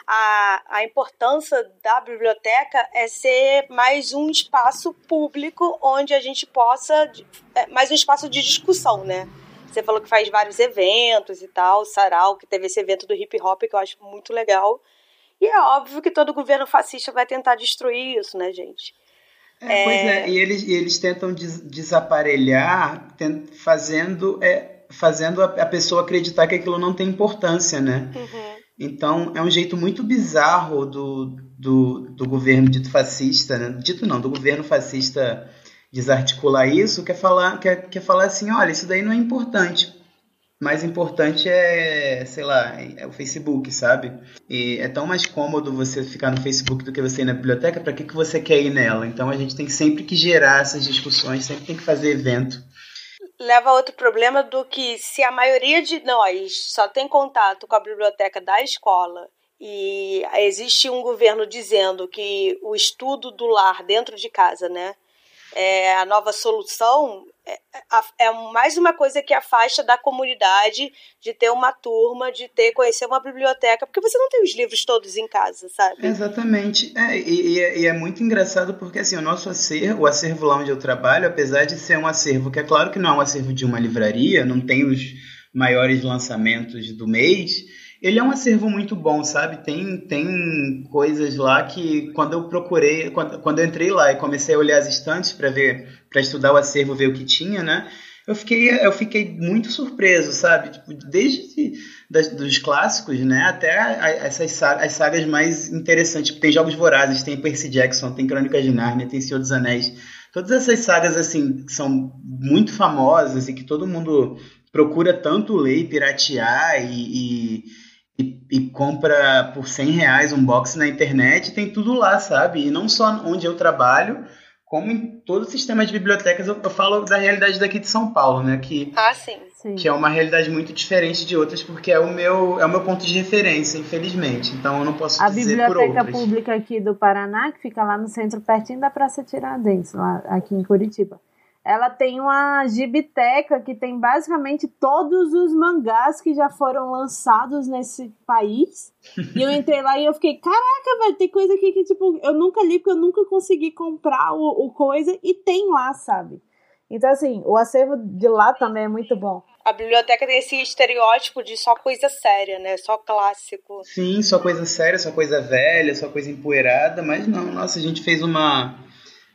Speaker 1: a, a importância da biblioteca é ser mais um espaço público onde a gente possa. É, mais um espaço de discussão, né? Você falou que faz vários eventos e tal, Sarau, que teve esse evento do hip hop que eu acho muito legal. E é óbvio que todo governo fascista vai tentar destruir isso, né, gente?
Speaker 4: É, Pois é, e eles, eles tentam des desaparelhar fazendo, é, fazendo a, a, pessoa acreditar que aquilo não tem importância, né? Uhum. Então, é um jeito muito bizarro do, do, do governo dito fascista, né? dito não, do governo fascista desarticular isso, quer falar, quer, quer falar assim, olha, isso daí não é importante. Mais importante é, sei lá, é o Facebook, sabe? E é tão mais cômodo você ficar no Facebook do que você ir na biblioteca, para que, que você quer ir nela? Então a gente tem sempre que gerar essas discussões, sempre tem que fazer evento.
Speaker 1: Leva a outro problema do que se a maioria de nós só tem contato com a biblioteca da escola e existe um governo dizendo que o estudo do lar dentro de casa, né, é a nova solução, é, mais uma coisa que afasta da comunidade de ter uma turma, de ter conhecer uma biblioteca, porque você não tem os livros todos em casa, sabe?
Speaker 4: Exatamente. É, e, e, é muito engraçado porque assim, o nosso acervo, o acervo lá onde eu trabalho, apesar de ser um acervo que é claro que não é um acervo de uma livraria, não tem os maiores lançamentos do mês, ele é um acervo muito bom, sabe? Tem, tem coisas lá que quando eu procurei, quando, quando eu entrei lá e comecei a olhar as estantes para ver, para estudar o acervo, ver o que tinha, né? Eu fiquei, eu fiquei muito surpreso, sabe? Tipo, desde das, dos clássicos, né, até essas as sagas mais interessantes. Tipo, tem Jogos Vorazes, tem Percy Jackson, tem Crônicas de Nárnia, tem Senhor dos Anéis. Todas essas sagas, assim, que são muito famosas e que todo mundo procura tanto ler e piratear e, e e, e, compra por 100 reais um box na internet, tem tudo lá, sabe? E não só onde eu trabalho, como em todo o sistema de bibliotecas. Eu, eu falo da realidade daqui de São Paulo, né? Que,
Speaker 1: ah, sim.
Speaker 4: sim. Que é uma realidade muito diferente de outras, porque é o meu, é o meu ponto de referência, infelizmente. Então eu não posso
Speaker 3: a
Speaker 4: dizer
Speaker 3: por outras.
Speaker 4: A
Speaker 3: biblioteca pública aqui do Paraná, que fica lá no centro, pertinho da Praça Tiradentes, lá aqui em Curitiba ela tem uma gibiteca que tem basicamente todos os mangás que já foram lançados nesse país. e eu entrei lá e eu fiquei, caraca, velho, tem coisa aqui que, tipo, eu nunca li porque eu nunca consegui comprar o, o coisa e tem lá, sabe? Então, assim, o acervo de lá também é muito bom.
Speaker 1: A biblioteca tem esse estereótipo de só coisa séria, né? Só clássico.
Speaker 4: Sim, só coisa séria, só coisa velha, só coisa empoeirada, mas não, nossa, a gente fez uma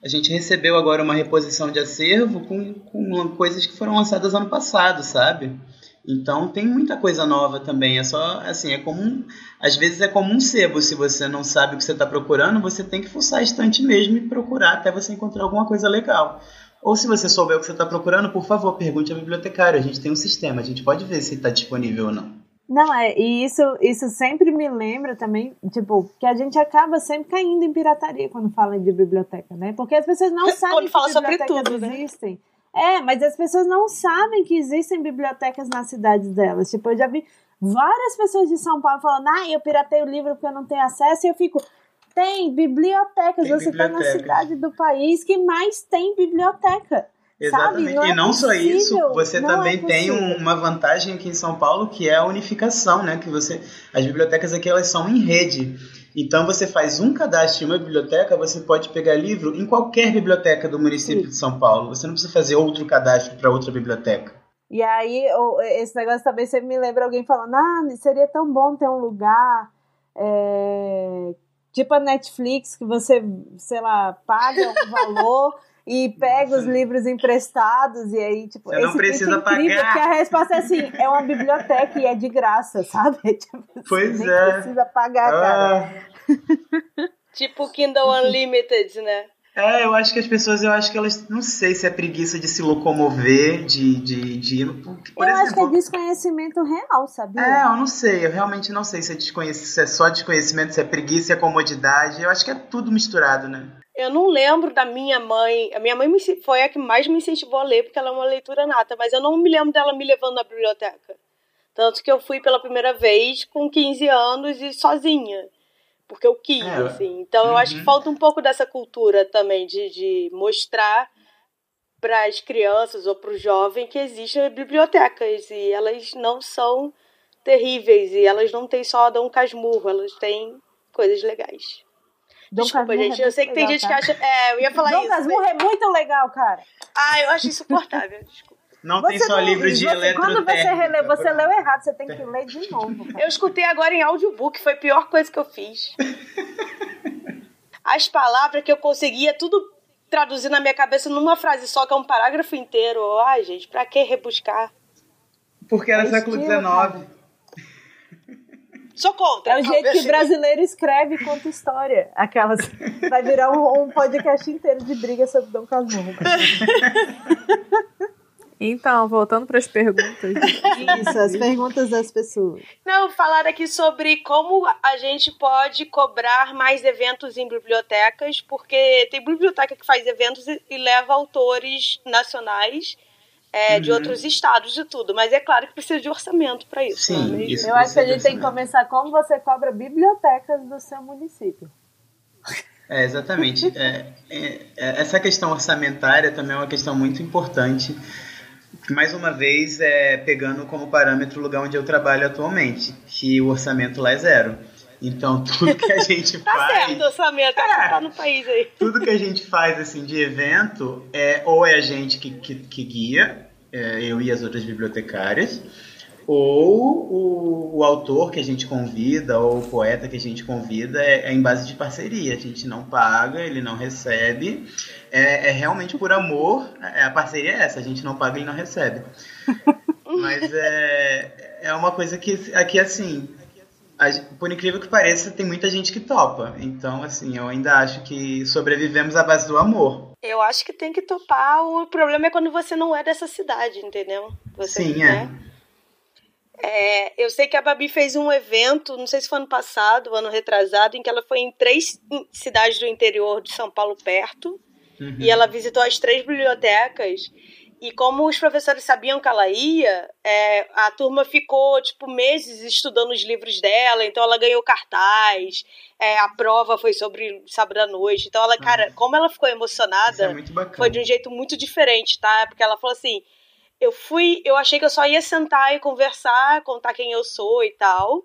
Speaker 4: a gente recebeu agora uma reposição de acervo com, com coisas que foram lançadas ano passado, sabe? Então tem muita coisa nova também. É só assim, é comum. Às vezes é como um sebo. Se você não sabe o que você está procurando, você tem que fuçar a estante mesmo e procurar até você encontrar alguma coisa legal. Ou se você souber o que você está procurando, por favor, pergunte ao bibliotecário. A gente tem um sistema, a gente pode ver se está disponível ou não.
Speaker 3: Não, é, e isso, isso sempre me lembra também, tipo, que a gente acaba sempre caindo em pirataria quando fala de biblioteca, né? Porque as pessoas não sabem quando que fala bibliotecas sobre tudo, né? existem. Né? É, mas as pessoas não sabem que existem bibliotecas nas cidades delas. Tipo, eu já vi várias pessoas de São Paulo falando, ah, eu piratei o livro porque eu não tenho acesso, e eu fico, tem bibliotecas, tem você está na cidade do país que mais tem biblioteca.
Speaker 4: Exatamente.
Speaker 3: Não
Speaker 4: e
Speaker 3: é
Speaker 4: não só isso, você
Speaker 3: não é
Speaker 4: também é tem uma vantagem aqui em São Paulo que é a unificação, né? Que você, as bibliotecas aqui elas são em rede. Então você faz um cadastro em uma biblioteca, você pode pegar livro em qualquer biblioteca do município Sim. de São Paulo. Você não precisa fazer outro cadastro para outra biblioteca.
Speaker 3: E aí, esse negócio também sempre me lembra alguém falando: ah, seria tão bom ter um lugar. É, tipo a Netflix, que você, sei lá, paga um valor e pega os livros emprestados e aí, tipo,
Speaker 4: Você não precisa
Speaker 3: é incrível,
Speaker 4: pagar.
Speaker 3: Porque a resposta é assim, é uma biblioteca e é de graça, sabe? Tipo,
Speaker 4: pois
Speaker 3: nem
Speaker 4: é.
Speaker 3: precisa pagar, ah.
Speaker 1: cara. tipo Kindle Unlimited, né?
Speaker 4: É, eu acho que as pessoas, eu acho que elas, não sei se é preguiça de se locomover, de, de, de ir. Por,
Speaker 3: por eu exemplo, acho que é desconhecimento real, sabia?
Speaker 4: É, eu não sei, eu realmente não sei se é, desconhec se é só desconhecimento, se é preguiça, se é comodidade. Eu acho que é tudo misturado, né?
Speaker 1: Eu não lembro da minha mãe. A minha mãe foi a que mais me incentivou a ler, porque ela é uma leitura nata, mas eu não me lembro dela me levando na biblioteca. Tanto que eu fui pela primeira vez com 15 anos e sozinha. Porque eu quis, é. assim. Então uhum. eu acho que uhum. falta um pouco dessa cultura também, de, de mostrar para as crianças ou para o jovem que existem bibliotecas e elas não são terríveis e elas não têm só Dom Casmurro, elas têm coisas legais. Dom Desculpa, Casmurro gente. É eu sei que legal, tem gente tá? que acha. É, eu ia falar
Speaker 3: Dom
Speaker 1: isso.
Speaker 3: Dom Casmurro é muito legal, cara.
Speaker 1: Ah, eu acho insuportável. Desculpa.
Speaker 4: Não você tem só não, livros de você,
Speaker 3: Quando você releu, você leu errado, você tem que ler de novo. Cara.
Speaker 1: Eu escutei agora em audiobook, foi a pior coisa que eu fiz. As palavras que eu conseguia, tudo traduzir na minha cabeça numa frase só, que é um parágrafo inteiro. Ai, gente, pra que rebuscar?
Speaker 4: Porque era é século XIX.
Speaker 1: Sou contra.
Speaker 3: É o jeito que brasileiro escreve e conta história. Aquelas. Vai virar um, um podcast inteiro de briga sobre Dom Casmurro.
Speaker 2: Então, voltando para as perguntas.
Speaker 3: Isso, as perguntas das pessoas.
Speaker 1: Não, falar aqui sobre como a gente pode cobrar mais eventos em bibliotecas, porque tem biblioteca que faz eventos e, e leva autores nacionais é, uhum. de outros estados e tudo, mas é claro que precisa de orçamento para isso.
Speaker 4: Sim, né? isso
Speaker 3: Eu acho que a gente tem que começar como você cobra bibliotecas do seu município.
Speaker 4: É, exatamente. É, é, é essa questão orçamentária também é uma questão muito importante mais uma vez, é, pegando como parâmetro o lugar onde eu trabalho atualmente, que o orçamento lá é zero. Então, tudo que a gente
Speaker 1: tá
Speaker 4: faz.
Speaker 1: Tá certo, orçamento, é, tá no país aí.
Speaker 4: Tudo que a gente faz assim de evento é ou é a gente que, que, que guia, é, eu e as outras bibliotecárias, ou o, o, autor que a gente convida, ou o poeta que a gente convida, é, é em base de parceria. A gente não paga, ele não recebe. É, é, realmente por amor. É, a parceria é essa, a gente não paga e não recebe. Mas é, é uma coisa que aqui, assim, por incrível que pareça, tem muita gente que topa. Então, assim, eu ainda acho que sobrevivemos à base do amor.
Speaker 1: Eu acho que tem que topar. O problema é quando você não é dessa cidade, entendeu? Você,
Speaker 4: Sim, é. Né?
Speaker 1: É, eu sei que a Babi fez um evento, não sei se foi ano passado, ano retrasado, em que ela foi em três cidades do interior de São Paulo perto. Uhum. E ela visitou as três bibliotecas. E como os professores sabiam que ela ia, é, a turma ficou, tipo, meses estudando os livros dela. Então ela ganhou cartaz. É, a prova foi sobre sábado à noite. Então ela, cara, uhum. como ela ficou emocionada,
Speaker 4: é
Speaker 1: foi de um jeito muito diferente, tá? Porque ela falou assim eu fui, eu achei que eu só ia sentar e conversar, contar quem eu sou e tal.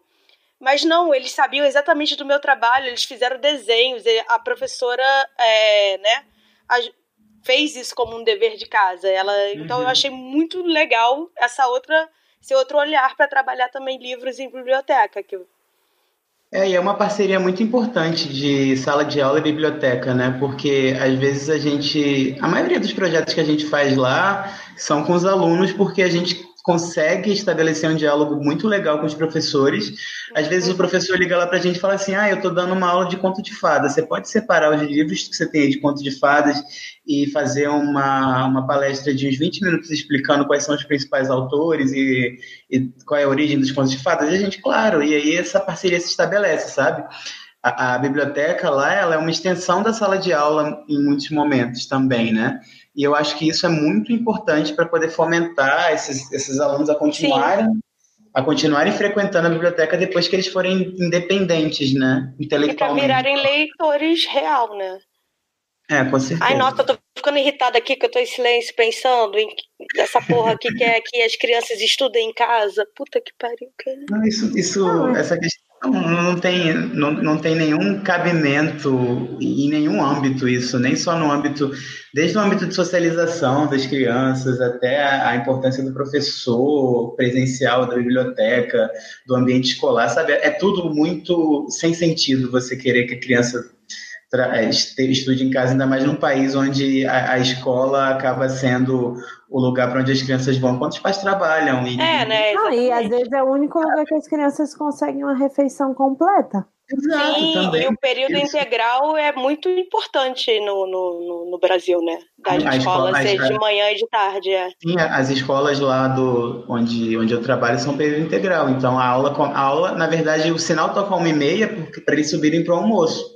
Speaker 1: Mas não, eles sabiam exatamente do meu trabalho, eles fizeram desenhos, a professora, é, né, fez isso como um dever de casa. Ela, uhum. Então eu uhum. achei muito legal essa outra, esse outro olhar para trabalhar também livros em biblioteca, que eu
Speaker 4: é, e é uma parceria muito importante de sala de aula e biblioteca, né? Porque às vezes a gente. A maioria dos projetos que a gente faz lá são com os alunos, porque a gente consegue estabelecer um diálogo muito legal com os professores. Às vezes o professor liga lá para a gente e fala assim: Ah, eu estou dando uma aula de conto de fadas. Você pode separar os livros que você tem de conto de fadas e fazer uma, uma palestra de uns 20 minutos explicando quais são os principais autores e, e qual é a origem dos contos de fadas? E a gente, claro, e aí essa parceria se estabelece, sabe? A, a biblioteca lá ela é uma extensão da sala de aula em muitos momentos também, né? E eu acho que isso é muito importante para poder fomentar esses, esses alunos a continuarem Sim. a continuarem frequentando a biblioteca depois que eles forem independentes, né? Intelectualmente.
Speaker 1: E para virarem leitores real, né?
Speaker 4: É, com certeza.
Speaker 1: Ai, nossa, eu tô ficando irritada aqui que eu tô em silêncio pensando em essa porra aqui que é que as crianças estudem em casa. Puta que pariu, cara.
Speaker 4: Não, isso, isso, essa questão não tem, não, não tem nenhum cabimento em nenhum âmbito isso, nem só no âmbito, desde o âmbito de socialização das crianças até a, a importância do professor presencial, da biblioteca, do ambiente escolar, sabe? É tudo muito sem sentido você querer que a criança estude em casa, ainda mais num país onde a, a escola acaba sendo o lugar para onde as crianças vão quando os pais trabalham.
Speaker 1: E, é, né?
Speaker 3: Ah, e às vezes é o único lugar que as crianças conseguem uma refeição completa.
Speaker 4: Exato,
Speaker 1: Sim,
Speaker 4: também.
Speaker 1: e o período Isso. integral é muito importante no, no, no Brasil, né? Das a escolas ser de manhã e de tarde. É.
Speaker 4: Sim, as escolas lá do, onde, onde eu trabalho são período integral. Então a aula, a aula na verdade, o sinal toca uma e meia para eles subirem para o almoço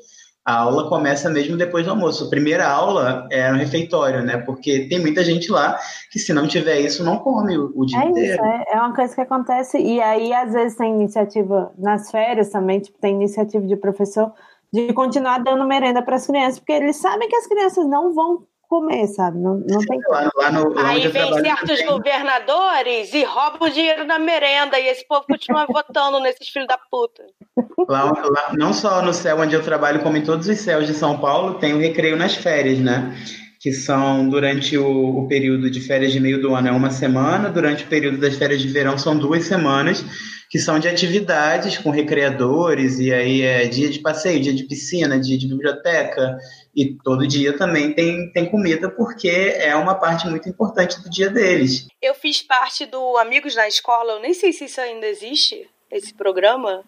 Speaker 4: a aula começa mesmo depois do almoço. A primeira aula é no refeitório, né? Porque tem muita gente lá que se não tiver isso, não come o, o dia
Speaker 3: é
Speaker 4: inteiro.
Speaker 3: Isso, é, é uma coisa que acontece. E aí, às vezes, tem iniciativa nas férias também, tipo, tem iniciativa de professor de continuar dando merenda para as crianças, porque eles sabem que as crianças não vão comer, sabe? Não, não tem
Speaker 4: lá, lá no, lá
Speaker 1: Aí vem certos governadores e roubam o dinheiro da merenda e esse povo continua votando nesses filhos da puta.
Speaker 4: Lá, lá, não só no céu onde eu trabalho, como em todos os céus de São Paulo, tem o recreio nas férias, né? Que são durante o, o, período de férias de meio do ano é uma semana, durante o período das férias de verão são duas semanas, que são de atividades com recreadores, e aí é dia de passeio, dia de piscina, dia de biblioteca, e todo dia também tem, tem comida, porque é uma parte muito importante do dia deles.
Speaker 1: Eu fiz parte do Amigos na Escola, eu nem sei se isso ainda existe esse programa.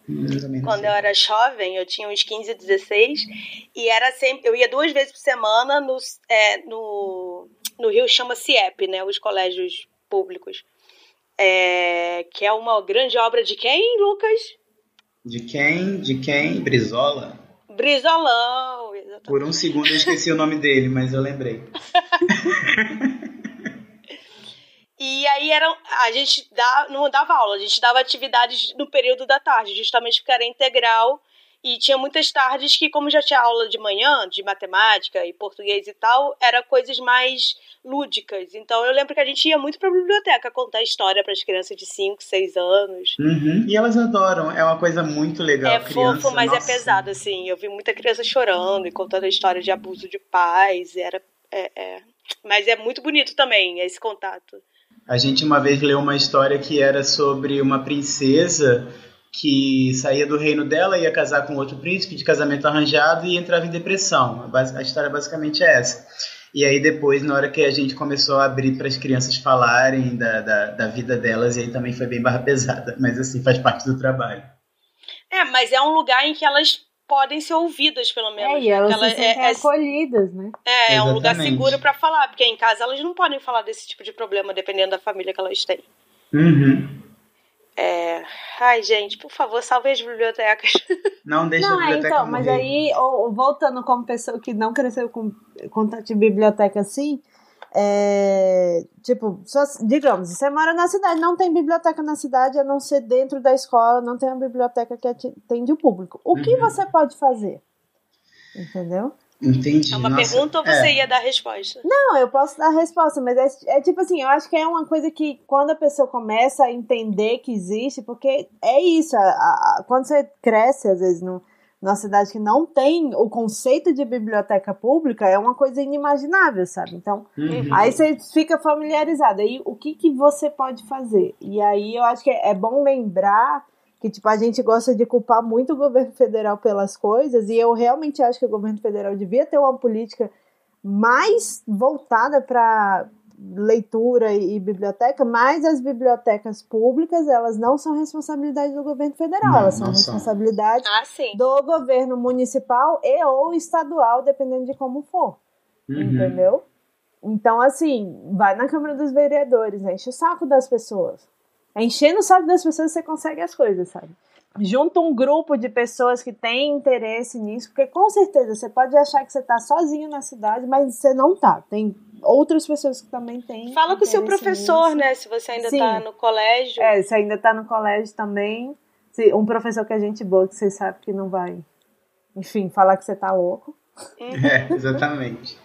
Speaker 1: Quando eu era jovem, eu tinha uns 15, 16, e era sempre. Eu ia duas vezes por semana no, é, no, no Rio chama CIEP, né? Os colégios públicos. É, que é uma grande obra de quem, Lucas?
Speaker 4: De quem? De quem? Brizola?
Speaker 1: Brizolão, exatamente.
Speaker 4: Por um segundo eu esqueci o nome dele, mas eu lembrei.
Speaker 1: E aí era, a gente dá, não dava aula, a gente dava atividades no período da tarde, justamente porque era integral. E tinha muitas tardes que, como já tinha aula de manhã, de matemática e português e tal, era coisas mais lúdicas. Então eu lembro que a gente ia muito pra biblioteca contar história para as crianças de 5, 6 anos.
Speaker 4: Uhum. E elas adoram, é uma coisa muito legal.
Speaker 1: É criança, fofo, mas é nossa. é pesado, assim. Eu vi muita criança chorando e contando a história de abuso de pais. Era. É, é. Mas é muito bonito também esse contato.
Speaker 4: A gente uma vez leu uma história que era sobre uma princesa que saía do reino dela, ia casar com outro príncipe de casamento arranjado e entrava em depressão. A história basicamente é essa. E aí depois, na hora que a gente começou a abrir para as crianças falarem da, da, da, vida delas, e aí também foi bem barra pesada, mas assim, faz parte do trabalho.
Speaker 1: É, mas é um lugar em que elas podem ser ouvidas, pelo menos.
Speaker 3: É, e elas ela, se é, é, acolhidas, né?
Speaker 1: É, é um lugar seguro para falar, porque em casa elas não podem falar desse tipo de problema, dependendo da família que elas têm.
Speaker 4: Uhum.
Speaker 1: É... Ai, gente, por favor, salve as bibliotecas.
Speaker 4: Não deixe não, a biblioteca então,
Speaker 3: morrer. Mas aí, voltando como pessoa que não cresceu com contato de biblioteca assim, é, tipo, só, digamos, você mora na cidade, não tem biblioteca na cidade, a não ser dentro da escola, não tem uma biblioteca que atende o público. O uhum. que você pode fazer? Entendeu?
Speaker 4: Entendi.
Speaker 1: É uma Nossa, pergunta ou você é. ia dar a resposta?
Speaker 3: Não, eu posso dar a resposta, mas é, é, tipo assim, eu acho que é uma coisa que quando a pessoa começa a entender que existe, porque é isso, a, a, quando você cresce, às vezes, no, numa cidade que não tem o conceito de biblioteca pública é uma coisa inimaginável, sabe? Então, uhum. aí você fica familiarizado. Aí, o que, que você pode fazer? E aí, eu acho que é bom lembrar que, tipo, a gente gosta de culpar muito o governo federal pelas coisas, e eu realmente acho que o governo federal devia ter uma política mais voltada para leitura e biblioteca, mas as bibliotecas públicas, elas não são responsabilidade do governo federal, não, elas são responsabilidade
Speaker 1: ah,
Speaker 3: do governo municipal e ou estadual, dependendo de como for. Uhum. Entendeu? Então, assim, vai na Câmara dos Vereadores, enche o saco das pessoas. Enchendo o saco das pessoas, você consegue as coisas, sabe? Junta um grupo de pessoas que têm interesse nisso, porque com certeza você pode achar que você está sozinho na cidade, mas você não tá. Tem outras pessoas que também têm.
Speaker 1: Fala com o seu professor, nisso. né? Se você ainda está no colégio.
Speaker 3: É, se ainda está no colégio também. Se um professor que a gente boa, que você sabe que não vai, enfim, falar que você tá louco.
Speaker 4: Uhum. É, exatamente.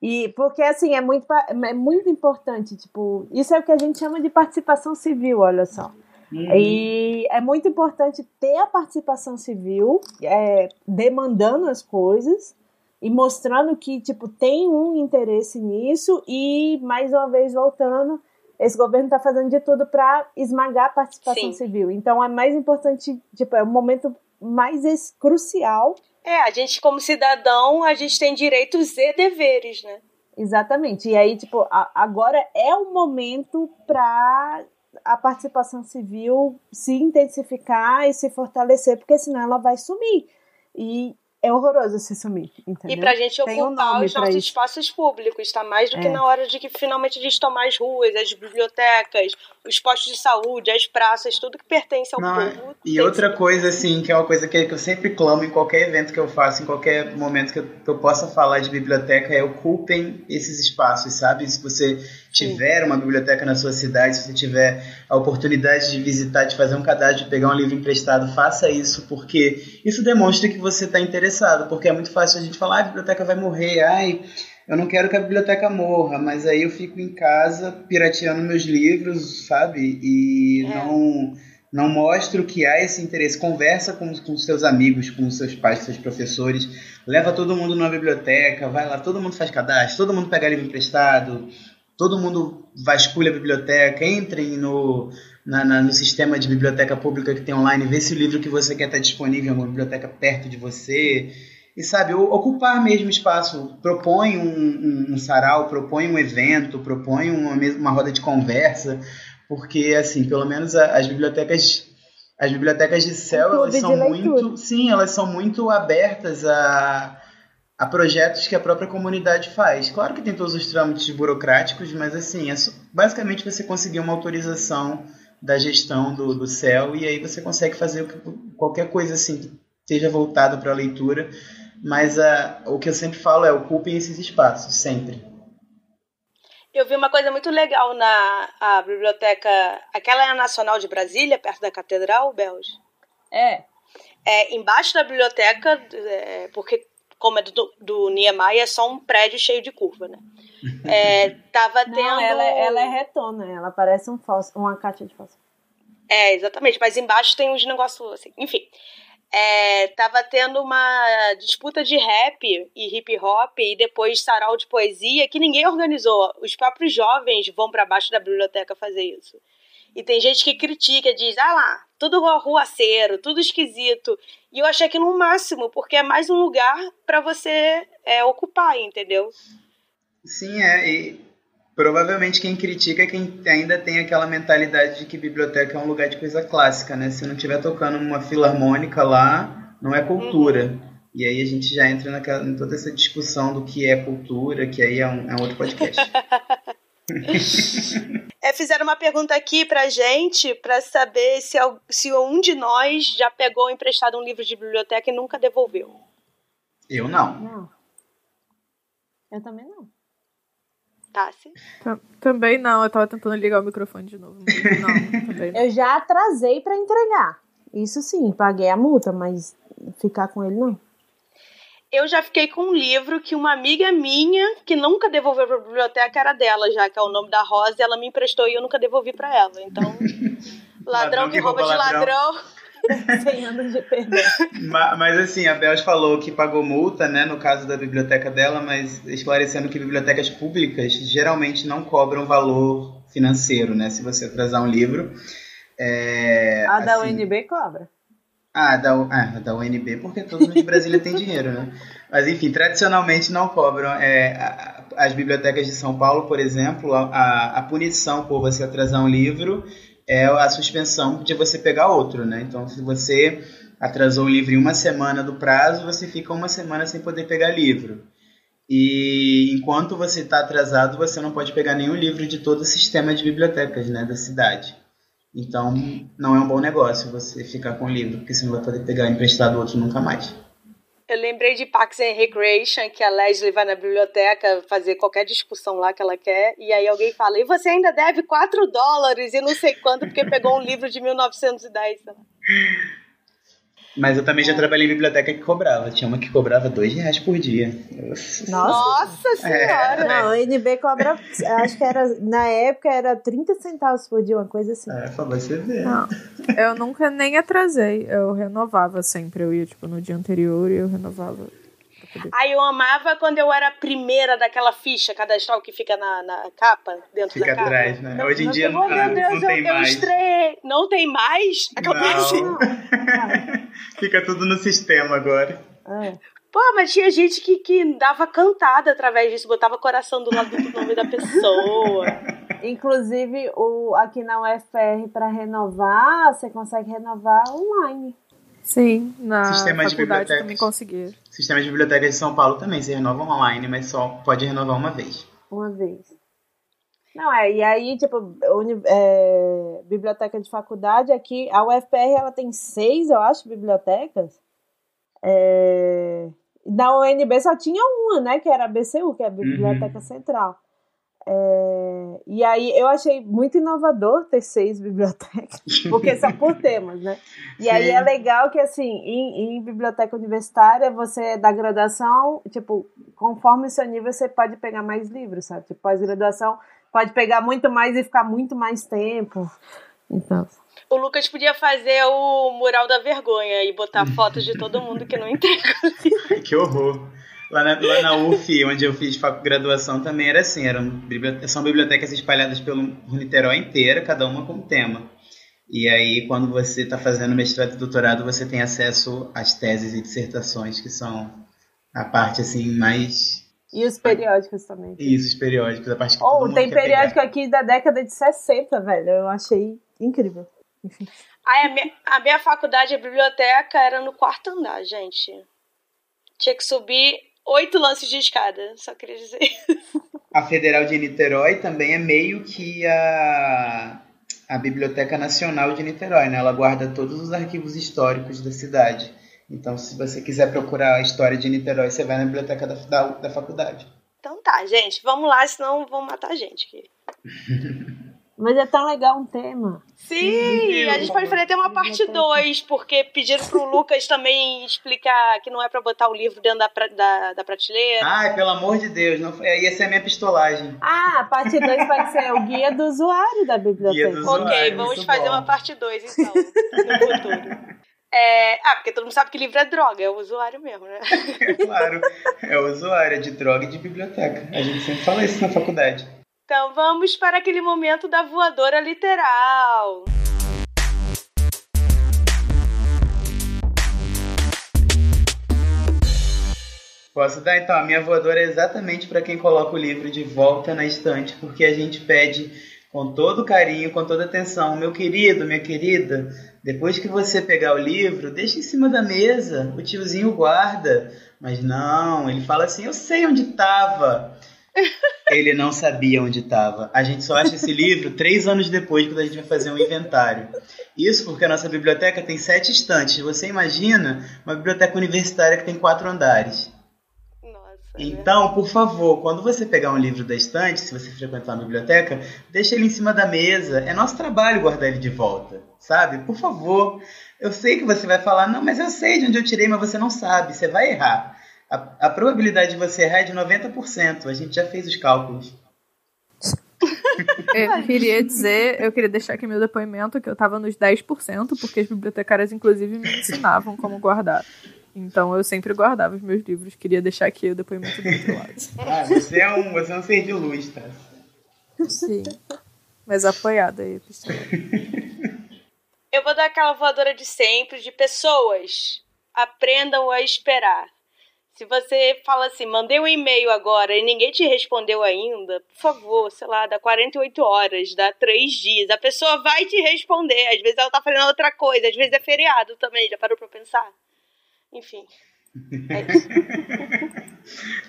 Speaker 3: E porque assim é muito, é muito importante, tipo, isso é o que a gente chama de participação civil, olha só. Uhum. E é muito importante ter a participação civil, é, demandando as coisas, e mostrando que tipo tem um interesse nisso e mais uma vez voltando esse governo está fazendo de tudo para esmagar a participação Sim. civil. Então é mais importante tipo é o momento mais crucial.
Speaker 1: É a gente como cidadão a gente tem direitos e deveres né?
Speaker 3: Exatamente. E aí tipo a, agora é o momento para a participação civil se intensificar e se fortalecer porque senão ela vai sumir. E é horroroso se sumir, entendeu?
Speaker 1: E pra gente Tem ocupar um os nossos espaços públicos, tá? Mais do que é. na hora de que finalmente a gente tomar as ruas, as bibliotecas, os postos de saúde, as praças, tudo que pertence ao Não, povo.
Speaker 4: E outra coisa, assim, que é uma coisa que, eu sempre clamo em qualquer evento que eu faço, em qualquer momento que eu, que eu possa falar de biblioteca, é ocupem esses espaços, sabe? Se você tiver uma biblioteca na sua cidade, se você tiver a oportunidade de visitar, de fazer um cadastro, de pegar um livro emprestado, faça isso, porque isso demonstra que você está interessado, porque é muito fácil a gente falar, ah, a biblioteca vai morrer, ai, eu não quero que a biblioteca morra, mas aí eu fico em casa pirateando meus livros, sabe? E é. não não mostra o que há esse interesse. Conversa com, com seus amigos, com seus pais, seus professores. Leva todo mundo numa biblioteca, vai lá, todo mundo faz cadastro, todo mundo pega livro emprestado, todo mundo vasculha a biblioteca, entrem no, na, na, no sistema de biblioteca pública que tem online, vê se o livro que você quer está disponível em uma biblioteca perto de você. E sabe, ocupar mesmo espaço. Propõe um, um, um sarau, propõe um evento, propõe uma, uma roda de conversa porque assim, pelo menos as bibliotecas as bibliotecas de céu, elas são muito, sim, elas são muito abertas a, a projetos que a própria comunidade faz. Claro que tem todos os trâmites burocráticos, mas assim, é basicamente você conseguir uma autorização da gestão do, do céu e aí você consegue fazer qualquer coisa assim que esteja voltada para a leitura. Mas a, o que eu sempre falo é ocupem esses espaços, sempre.
Speaker 1: Eu vi uma coisa muito legal na a biblioteca. Aquela é a Nacional de Brasília, perto da Catedral, Belge?
Speaker 3: É.
Speaker 1: É, embaixo da biblioteca, é, porque como é do, do Niemeyer, é só um prédio cheio de curva, né? É, tava tendo. Não,
Speaker 3: ela, é, ela é retona, ela parece um fósforo, uma caixa de fósforo.
Speaker 1: É, exatamente, mas embaixo tem uns negócios assim. Enfim é, tava tendo uma disputa de rap e hip hop e depois sarau de poesia que ninguém organizou. Os próprios jovens vão para baixo da biblioteca fazer isso. E tem gente que critica, diz, ah lá, tudo arruaceiro, tudo esquisito. E eu achei que no máximo, porque é mais um lugar para você é, ocupar, entendeu?
Speaker 4: Sim, é. E Provavelmente quem critica é quem ainda tem aquela mentalidade de que biblioteca é um lugar de coisa clássica, né? Se não estiver tocando uma filarmônica lá, não é cultura. Uhum. E aí a gente já entra naquela, em toda essa discussão do que é cultura, que aí é um, é um outro podcast.
Speaker 1: é, fizeram uma pergunta aqui pra gente para saber se, se um de nós já pegou emprestado um livro de biblioteca e nunca devolveu.
Speaker 4: Eu não.
Speaker 3: Não. Eu também não.
Speaker 1: Tassi?
Speaker 2: Também não, eu tava tentando ligar o microfone de novo. Não, também não.
Speaker 3: Eu já atrasei para entregar. Isso sim, paguei a multa, mas ficar com ele não.
Speaker 1: Eu já fiquei com um livro que uma amiga minha, que nunca devolveu pra biblioteca, era dela, já que é o nome da Rosa, ela me emprestou e eu nunca devolvi para ela. Então, ladrão, ladrão que rouba de ladrão. ladrão
Speaker 3: 100 anos de perdão.
Speaker 4: Mas, mas, assim, a Bels falou que pagou multa, né, no caso da biblioteca dela, mas esclarecendo que bibliotecas públicas geralmente não cobram valor financeiro, né, se você atrasar um livro. É,
Speaker 3: a da assim, UNB cobra.
Speaker 4: Ah, da, ah, da UNB, porque todo mundo de Brasília tem dinheiro, né? Mas enfim, tradicionalmente não cobram. É, as bibliotecas de São Paulo, por exemplo, a, a punição por você atrasar um livro é a suspensão de você pegar outro, né? Então, se você atrasou o livro em uma semana do prazo, você fica uma semana sem poder pegar livro. E enquanto você está atrasado, você não pode pegar nenhum livro de todo o sistema de bibliotecas né, da cidade. Então, não é um bom negócio você ficar com o livro, porque você não vai poder pegar emprestado outro nunca mais.
Speaker 1: Eu lembrei de Parks and Recreation, que a Leslie vai na biblioteca fazer qualquer discussão lá que ela quer, e aí alguém fala, e você ainda deve 4 dólares e não sei quanto, porque pegou um livro de 1910. Sei lá.
Speaker 4: Mas eu também já trabalhei em biblioteca que cobrava. Tinha uma que cobrava dois reais por dia.
Speaker 1: Nossa, Nossa senhora! É.
Speaker 3: Não, a NB cobra, acho que era, na época era 30 centavos por dia, uma coisa assim.
Speaker 4: É, pra você ver.
Speaker 2: Não, eu nunca nem atrasei. Eu renovava sempre. Eu ia, tipo, no dia anterior e eu renovava.
Speaker 1: Aí eu amava quando eu era a primeira daquela ficha cadastral que fica na, na capa, dentro
Speaker 4: fica
Speaker 1: da capa.
Speaker 4: Fica atrás, né? Hoje em dia não,
Speaker 1: meu Deus,
Speaker 4: não tem
Speaker 1: eu,
Speaker 4: mais.
Speaker 1: Eu estreiei. Não tem mais?
Speaker 4: Acontece. Não. fica tudo no sistema agora.
Speaker 3: É.
Speaker 1: Pô, mas tinha gente que, que dava cantada através disso, botava coração do lado do nome da pessoa.
Speaker 3: Inclusive, o, aqui na UFR, para renovar, você consegue renovar online.
Speaker 2: Sim, na Sistema faculdade de também consegui.
Speaker 4: Sistema de bibliotecas de São Paulo também, se renova online, mas só pode renovar uma vez.
Speaker 3: Uma vez. Não, é, e aí, tipo, é, biblioteca de faculdade aqui, a UFR ela tem seis, eu acho, bibliotecas. É, na UNB só tinha uma, né, que era a BCU, que é a Biblioteca uhum. Central. É, e aí eu achei muito inovador ter seis bibliotecas, porque são por temas, né? E Sim. aí é legal que, assim, em, em, biblioteca universitária, você, da graduação, tipo, conforme o seu nível, você pode pegar mais livros, sabe? Tipo, pós-graduação pode pegar muito mais e ficar muito mais tempo. Então.
Speaker 1: O Lucas podia fazer o mural da vergonha e botar fotos de todo mundo que não entrega
Speaker 4: Que horror. Lá na, lá na UF, onde eu fiz graduação, também era assim: eram bibliotecas, são bibliotecas espalhadas pelo Niterói inteira, cada uma com um tema. E aí, quando você está fazendo mestrado e doutorado, você tem acesso às teses e dissertações, que são a parte assim mais.
Speaker 3: E os periódicos também.
Speaker 4: Isso, os periódicos, a parte que
Speaker 3: oh, tem periódico pegar. aqui da década de 60, velho. Eu achei incrível. Enfim.
Speaker 1: Ai, a, minha, a minha faculdade, a biblioteca, era no quarto andar, gente. Tinha que subir oito lances de escada, só queria dizer.
Speaker 4: A Federal de Niterói também é meio que a, a Biblioteca Nacional de Niterói, né? Ela guarda todos os arquivos históricos da cidade. Então, se você quiser procurar a história de Niterói, você vai na biblioteca da, da, da faculdade.
Speaker 1: Então tá, gente, vamos lá, senão vão matar a gente aqui.
Speaker 3: Mas é tão legal um tema.
Speaker 1: Sim, a gente pode fazer até uma parte 2, porque pediram pro Lucas também explicar que não é pra botar o livro dentro da, pra, da, da prateleira.
Speaker 4: Ai, pelo amor de Deus, não foi, ia ser a minha pistolagem.
Speaker 3: Ah, a parte 2 pode ser o guia do usuário da biblioteca.
Speaker 1: Do usuário, ok, vamos fazer bom. uma parte 2 então, no futuro. É... Ah, porque todo mundo sabe que livro é droga, é o usuário mesmo, né?
Speaker 4: claro, é o usuário, é de droga e de biblioteca. A gente sempre fala isso na faculdade.
Speaker 1: Então vamos para aquele momento da voadora literal.
Speaker 4: Posso dar então? A minha voadora é exatamente para quem coloca o livro de volta na estante, porque a gente pede com todo carinho, com toda atenção, meu querido, minha querida, depois que você pegar o livro, deixa em cima da mesa, o tiozinho guarda. Mas não, ele fala assim: eu sei onde estava. Ele não sabia onde estava. A gente só acha esse livro três anos depois, quando a gente vai fazer um inventário. Isso porque a nossa biblioteca tem sete estantes. Você imagina uma biblioteca universitária que tem quatro andares.
Speaker 1: Nossa,
Speaker 4: então, por favor, quando você pegar um livro da estante, se você frequentar uma biblioteca, deixa ele em cima da mesa. É nosso trabalho guardar ele de volta, sabe? Por favor. Eu sei que você vai falar, não, mas eu sei de onde eu tirei, mas você não sabe. Você vai errar. A, a probabilidade de você errar é de 90%. A gente já fez os cálculos.
Speaker 2: Eu queria dizer, eu queria deixar aqui meu depoimento que eu tava nos 10%, porque as bibliotecárias, inclusive, me ensinavam como guardar. Então eu sempre guardava os meus livros. Queria deixar aqui o depoimento do outro lado.
Speaker 4: Ah, você é um, você é um ser de luz, tá?
Speaker 2: Sim. Mas apoiada aí,
Speaker 1: pistola. Eu vou dar aquela voadora de sempre de pessoas. Aprendam a esperar. Se você fala assim, mandei um e-mail agora e ninguém te respondeu ainda, por favor, sei lá, dá 48 horas, dá 3 dias. A pessoa vai te responder. Às vezes ela tá fazendo outra coisa, às vezes é feriado também, já parou pra pensar? Enfim. É isso.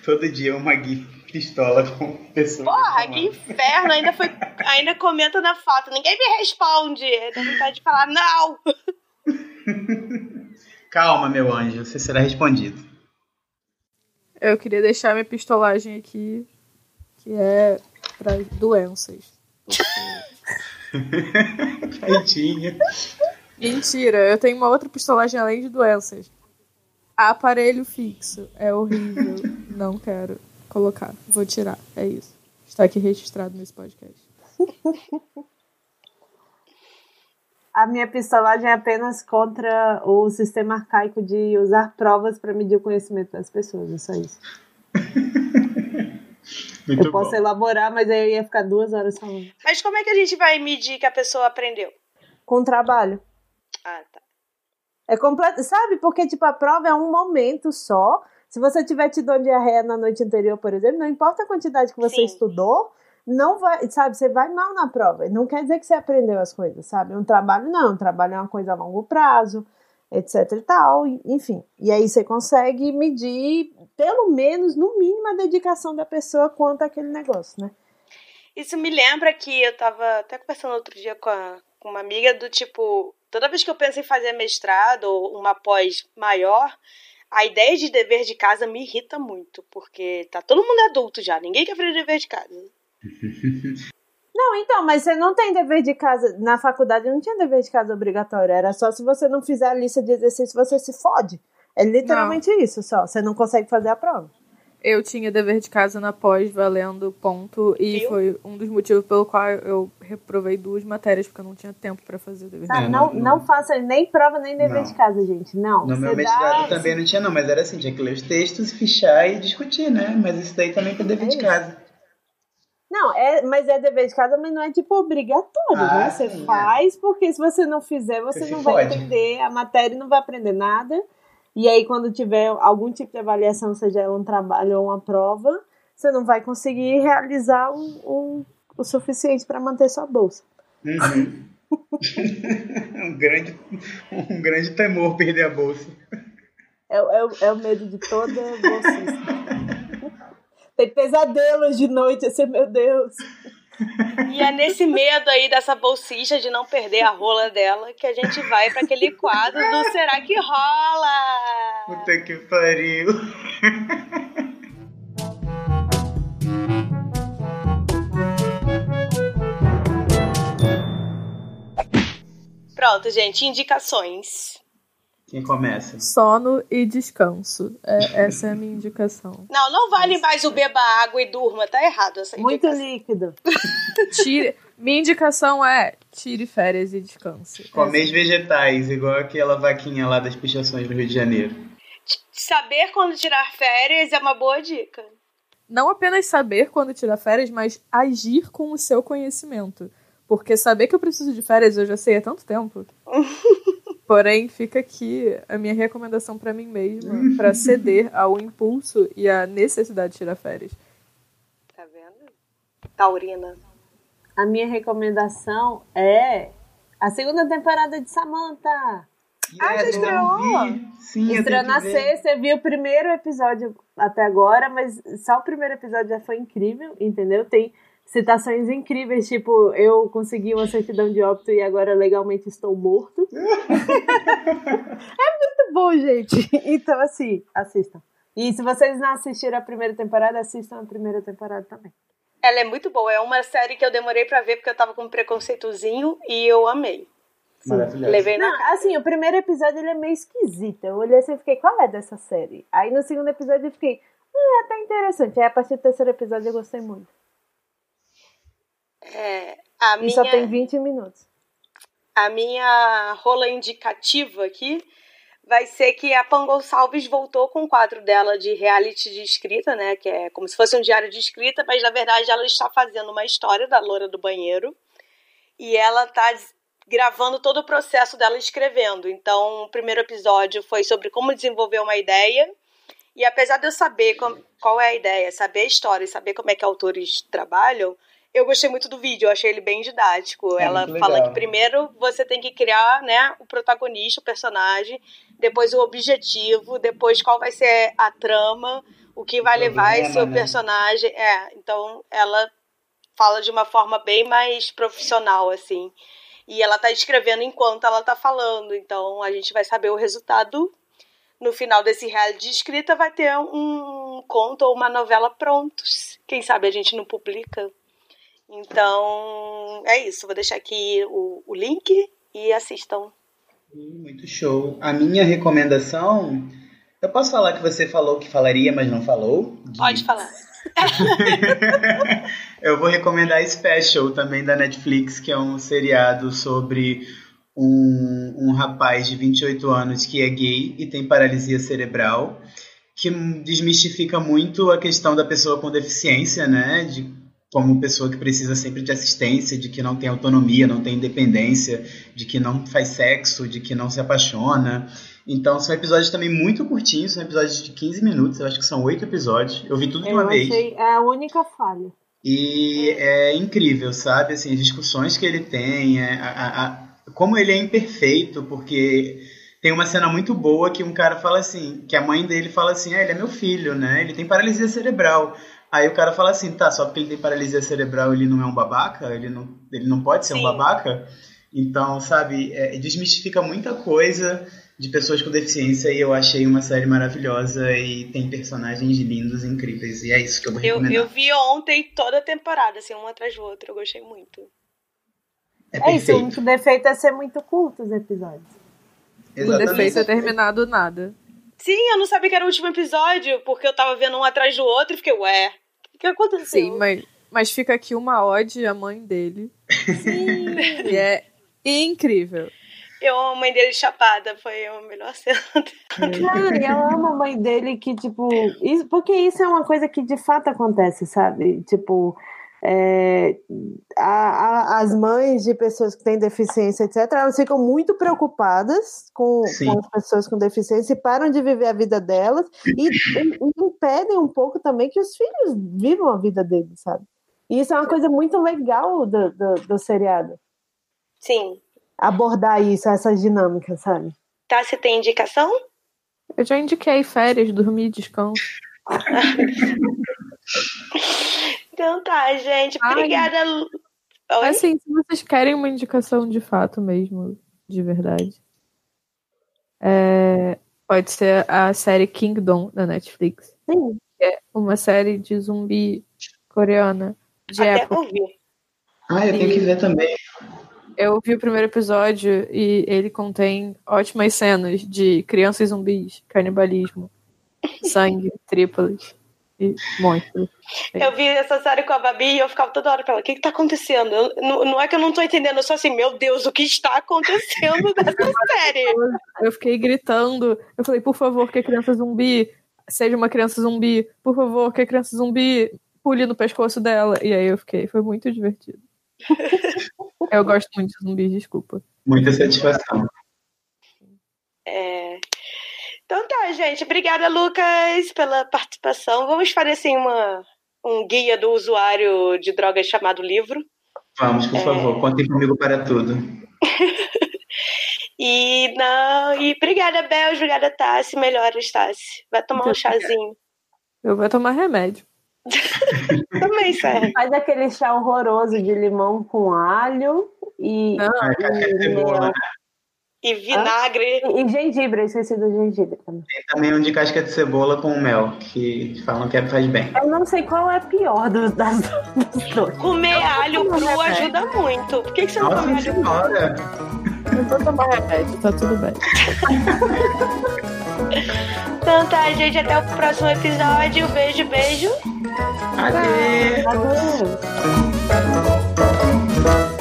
Speaker 4: Todo dia uma GIF pistola com pessoas.
Speaker 1: Porra, que inferno! Ainda, foi, ainda comenta na foto. Ninguém me responde. Dá vontade de falar, não!
Speaker 4: Calma, meu anjo, você será respondido.
Speaker 2: Eu queria deixar minha pistolagem aqui, que é para doenças.
Speaker 4: Porque...
Speaker 2: Mentira, eu tenho uma outra pistolagem além de doenças. Aparelho fixo. É horrível. Não quero colocar. Vou tirar. É isso. Está aqui registrado nesse podcast.
Speaker 3: a minha pistolagem é apenas contra o sistema arcaico de usar provas para medir o conhecimento das pessoas, é só isso. Muito eu posso bom. elaborar, mas aí eu ia ficar duas horas falando.
Speaker 1: Mas como é que a gente vai medir que a pessoa aprendeu?
Speaker 3: Com trabalho.
Speaker 1: Ah, tá.
Speaker 3: É completo, sabe? Porque tipo a prova é um momento só. Se você tiver tido uma diarreia na noite anterior, por exemplo, não importa a quantidade que você Sim. estudou, não vai, sabe, você vai mal na prova. Não quer dizer que você aprendeu as coisas, sabe? Um trabalho não, um trabalho é uma coisa a longo prazo, etc e tal, enfim. E aí você consegue medir, pelo menos, no mínimo, a dedicação da pessoa quanto àquele negócio, né?
Speaker 1: Isso me lembra que eu tava até conversando outro dia com, a, com uma amiga do tipo, toda vez que eu penso em fazer mestrado ou uma pós maior, a ideia de dever de casa me irrita muito, porque tá todo mundo adulto já, ninguém quer fazer dever de casa.
Speaker 3: Não, então, mas você não tem dever de casa. Na faculdade não tinha dever de casa obrigatório. Era só se você não fizer a lista de exercícios, você se fode. É literalmente não. isso só. Você não consegue fazer a prova.
Speaker 2: Eu tinha dever de casa na pós valendo ponto e Viu? foi um dos motivos pelo qual eu reprovei duas matérias porque eu não tinha tempo para fazer o dever.
Speaker 3: Tá, é, não, não, não faça nem prova nem dever não. de casa, gente. Não.
Speaker 4: No meu mestrado dá... também não tinha não, mas era assim, tinha que ler os textos, fichar e discutir, né? Mas isso daí também é dever é de casa.
Speaker 3: Não, é, mas é dever de casa, mas não é tipo obrigatório, ah, né? Você sim, é. faz, é. porque se você não fizer, você, você não vai pode. entender a matéria e não vai aprender nada. E aí, quando tiver algum tipo de avaliação, seja um trabalho ou uma prova, você não vai conseguir realizar um, um, o suficiente para manter sua bolsa.
Speaker 4: Uhum. um, grande, um grande temor perder a bolsa.
Speaker 3: É, é, é o medo de toda bolsista. Tem pesadelos de noite, assim, meu Deus.
Speaker 1: E é nesse medo aí dessa bolsista de não perder a rola dela que a gente vai para aquele quadro do Será que rola?
Speaker 4: Puta que pariu.
Speaker 1: Pronto, gente, indicações.
Speaker 4: Quem começa?
Speaker 2: Sono e descanso. É, essa é a minha indicação.
Speaker 1: Não, não vale mais o beba água e durma. Tá errado essa
Speaker 3: indicação. Muito líquido.
Speaker 2: Tire... Minha indicação é tire férias e descanse.
Speaker 4: Comer essa. vegetais, igual aquela vaquinha lá das pichações do Rio de Janeiro.
Speaker 1: Saber quando tirar férias é uma boa dica.
Speaker 2: Não apenas saber quando tirar férias, mas agir com o seu conhecimento. Porque saber que eu preciso de férias eu já sei há tanto tempo. Porém, fica aqui a minha recomendação para mim mesma, para ceder ao impulso e à necessidade de tirar férias.
Speaker 1: Tá vendo? Taurina.
Speaker 3: A minha recomendação é a segunda temporada de Samantha.
Speaker 1: Yes, ah, já estreou?
Speaker 3: Sim, Estreou na sexta, eu vi o primeiro episódio até agora, mas só o primeiro episódio já foi incrível, entendeu? Tem citações incríveis, tipo, eu consegui uma certidão de óbito e agora legalmente estou morto. é muito bom, gente. Então, assim, assistam. E se vocês não assistiram a primeira temporada, assistam a primeira temporada também.
Speaker 1: Ela é muito boa. É uma série que eu demorei para ver porque eu tava com um preconceitozinho e eu amei.
Speaker 4: Maravilhoso.
Speaker 1: Levei na
Speaker 3: não, assim, o primeiro episódio ele é meio esquisito. Eu olhei assim e fiquei, qual é dessa série? Aí no segundo episódio eu fiquei, hum, é até interessante. Aí a partir do terceiro episódio eu gostei muito.
Speaker 1: É, a
Speaker 3: e
Speaker 1: minha,
Speaker 3: só tem 20 minutos.
Speaker 1: A minha rola indicativa aqui vai ser que a Pan Gonçalves voltou com o quadro dela de reality de escrita, né? Que é como se fosse um diário de escrita, mas na verdade ela está fazendo uma história da loura do banheiro. E ela está gravando todo o processo dela escrevendo. Então, o primeiro episódio foi sobre como desenvolver uma ideia. E apesar de eu saber qual é a ideia, saber a história e saber como é que autores trabalham, eu gostei muito do vídeo, eu achei ele bem didático. É Ela fala que primeiro você tem que criar, né, o protagonista, o personagem, depois o objetivo, depois qual vai ser a trama, o que vai levar esse né? personagem. É, então ela fala de uma forma bem mais profissional, assim. E ela tá escrevendo enquanto ela tá falando, então a gente vai saber o resultado no final desse reality de escrita vai ter um conto ou uma novela prontos. Quem sabe a gente não publica então, é isso. Vou deixar aqui o, o link e assistam.
Speaker 4: Muito show. A minha recomendação. Eu posso falar que você falou que falaria, mas não falou?
Speaker 1: De... Pode falar.
Speaker 4: eu vou recomendar Special também da Netflix, que é um seriado sobre um, um rapaz de 28 anos que é gay e tem paralisia cerebral, que desmistifica muito a questão da pessoa com deficiência, né? De como pessoa que precisa sempre de assistência, de que não tem autonomia, não tem independência, de que não faz sexo, de que não se apaixona. Então são episódios também muito curtinhos, são episódios de 15 minutos, eu acho que são oito episódios. Eu vi tudo de uma eu vez.
Speaker 3: É a única falha.
Speaker 4: E é incrível, sabe? Assim, as discussões que ele tem, é, a, a, a, como ele é imperfeito, porque tem uma cena muito boa que um cara fala assim, que a mãe dele fala assim, ah, ele é meu filho, né? Ele tem paralisia cerebral. Aí o cara fala assim, tá, só porque ele tem paralisia cerebral ele não é um babaca? Ele não, ele não pode ser Sim. um babaca? Então, sabe, é, desmistifica muita coisa de pessoas com deficiência e eu achei uma série maravilhosa e tem personagens lindos e incríveis. E é isso que eu vou recomendar.
Speaker 1: Eu, eu vi ontem toda a temporada, assim, um atrás do outro. Eu gostei muito.
Speaker 3: É, é isso, o único defeito é ser muito curto os episódios.
Speaker 2: Exatamente. O defeito é terminar do nada.
Speaker 1: Sim, eu não sabia que era o último episódio, porque eu tava vendo um atrás do outro e fiquei, ué, o que aconteceu?
Speaker 2: Sim, mas, mas fica aqui uma ode à mãe dele.
Speaker 1: Sim.
Speaker 2: e é incrível.
Speaker 1: Eu amo a mãe dele chapada, foi a melhor cena.
Speaker 3: Cara, eu amo a mãe dele que, tipo, isso, porque isso é uma coisa que de fato acontece, sabe? Tipo, é, a, a, as mães de pessoas que têm deficiência, etc., elas ficam muito preocupadas com, com, as pessoas com deficiência e param de viver a vida delas e, e, impedem um pouco também que os filhos vivam a vida deles, sabe? E isso é uma coisa muito legal do, do, do seriado.
Speaker 1: Sim.
Speaker 3: Abordar isso, essa dinâmica, sabe?
Speaker 1: Tá, você tem indicação?
Speaker 2: Eu já indiquei férias, dormir, descanso.
Speaker 1: Então tá, gente. Obrigada.
Speaker 2: Ai. Assim, se vocês querem uma indicação de fato mesmo, de verdade, é, pode ser a série Kingdom da Netflix.
Speaker 3: Sim.
Speaker 2: é uma série de zumbi coreana de
Speaker 1: Até
Speaker 2: época.
Speaker 1: Ouvir.
Speaker 4: Ah, eu tenho que ver também.
Speaker 2: Eu vi o primeiro episódio e ele contém ótimas cenas de crianças zumbis, canibalismo, sangue, trípolis e monstros.
Speaker 1: Eu vi essa série com a Babi e eu ficava toda hora pra ela, o que que tá acontecendo? Eu, não, não, é que eu não tô entendendo, eu sou assim, meu Deus, o que está acontecendo nessa série?
Speaker 2: Eu fiquei gritando, eu falei, por favor, que a criança zumbi seja uma criança zumbi, por favor, que a criança zumbi pule no pescoço dela. E aí eu fiquei, foi muito divertido. eu gosto muito de zumbis, desculpa.
Speaker 4: Muita satisfação.
Speaker 1: É... Então tá, gente. Obrigada, Lucas, pela participação. Vamos fazer assim uma, um guia do usuário de drogas chamado livro.
Speaker 4: Vamos, por é... favor, contem comigo para tudo.
Speaker 1: e não, e obrigada, Bel, obrigada, Tassi. Melhoras, Tassi. Vai tomar um chazinho.
Speaker 2: Eu vou tomar remédio.
Speaker 1: Também serve.
Speaker 3: Faz aquele chá horroroso de limão com alho e.
Speaker 2: Não,
Speaker 3: e,
Speaker 1: e vinagre.
Speaker 3: Ah, e, gengibre, eu esqueci do gengibre também.
Speaker 4: Tem também um de casca de cebola com mel, que falam que é, faz bem.
Speaker 3: Eu não sei qual é pior dos, das,
Speaker 1: dois. Comer alho cru ajuda muito. Por que, que você não
Speaker 4: Nossa
Speaker 1: come
Speaker 4: alho cru?
Speaker 2: Eu vou tomar remédio, tá tudo bem.
Speaker 1: então tá, gente, até o próximo episódio. Beijo, beijo.
Speaker 4: Adeus.
Speaker 3: Adeus.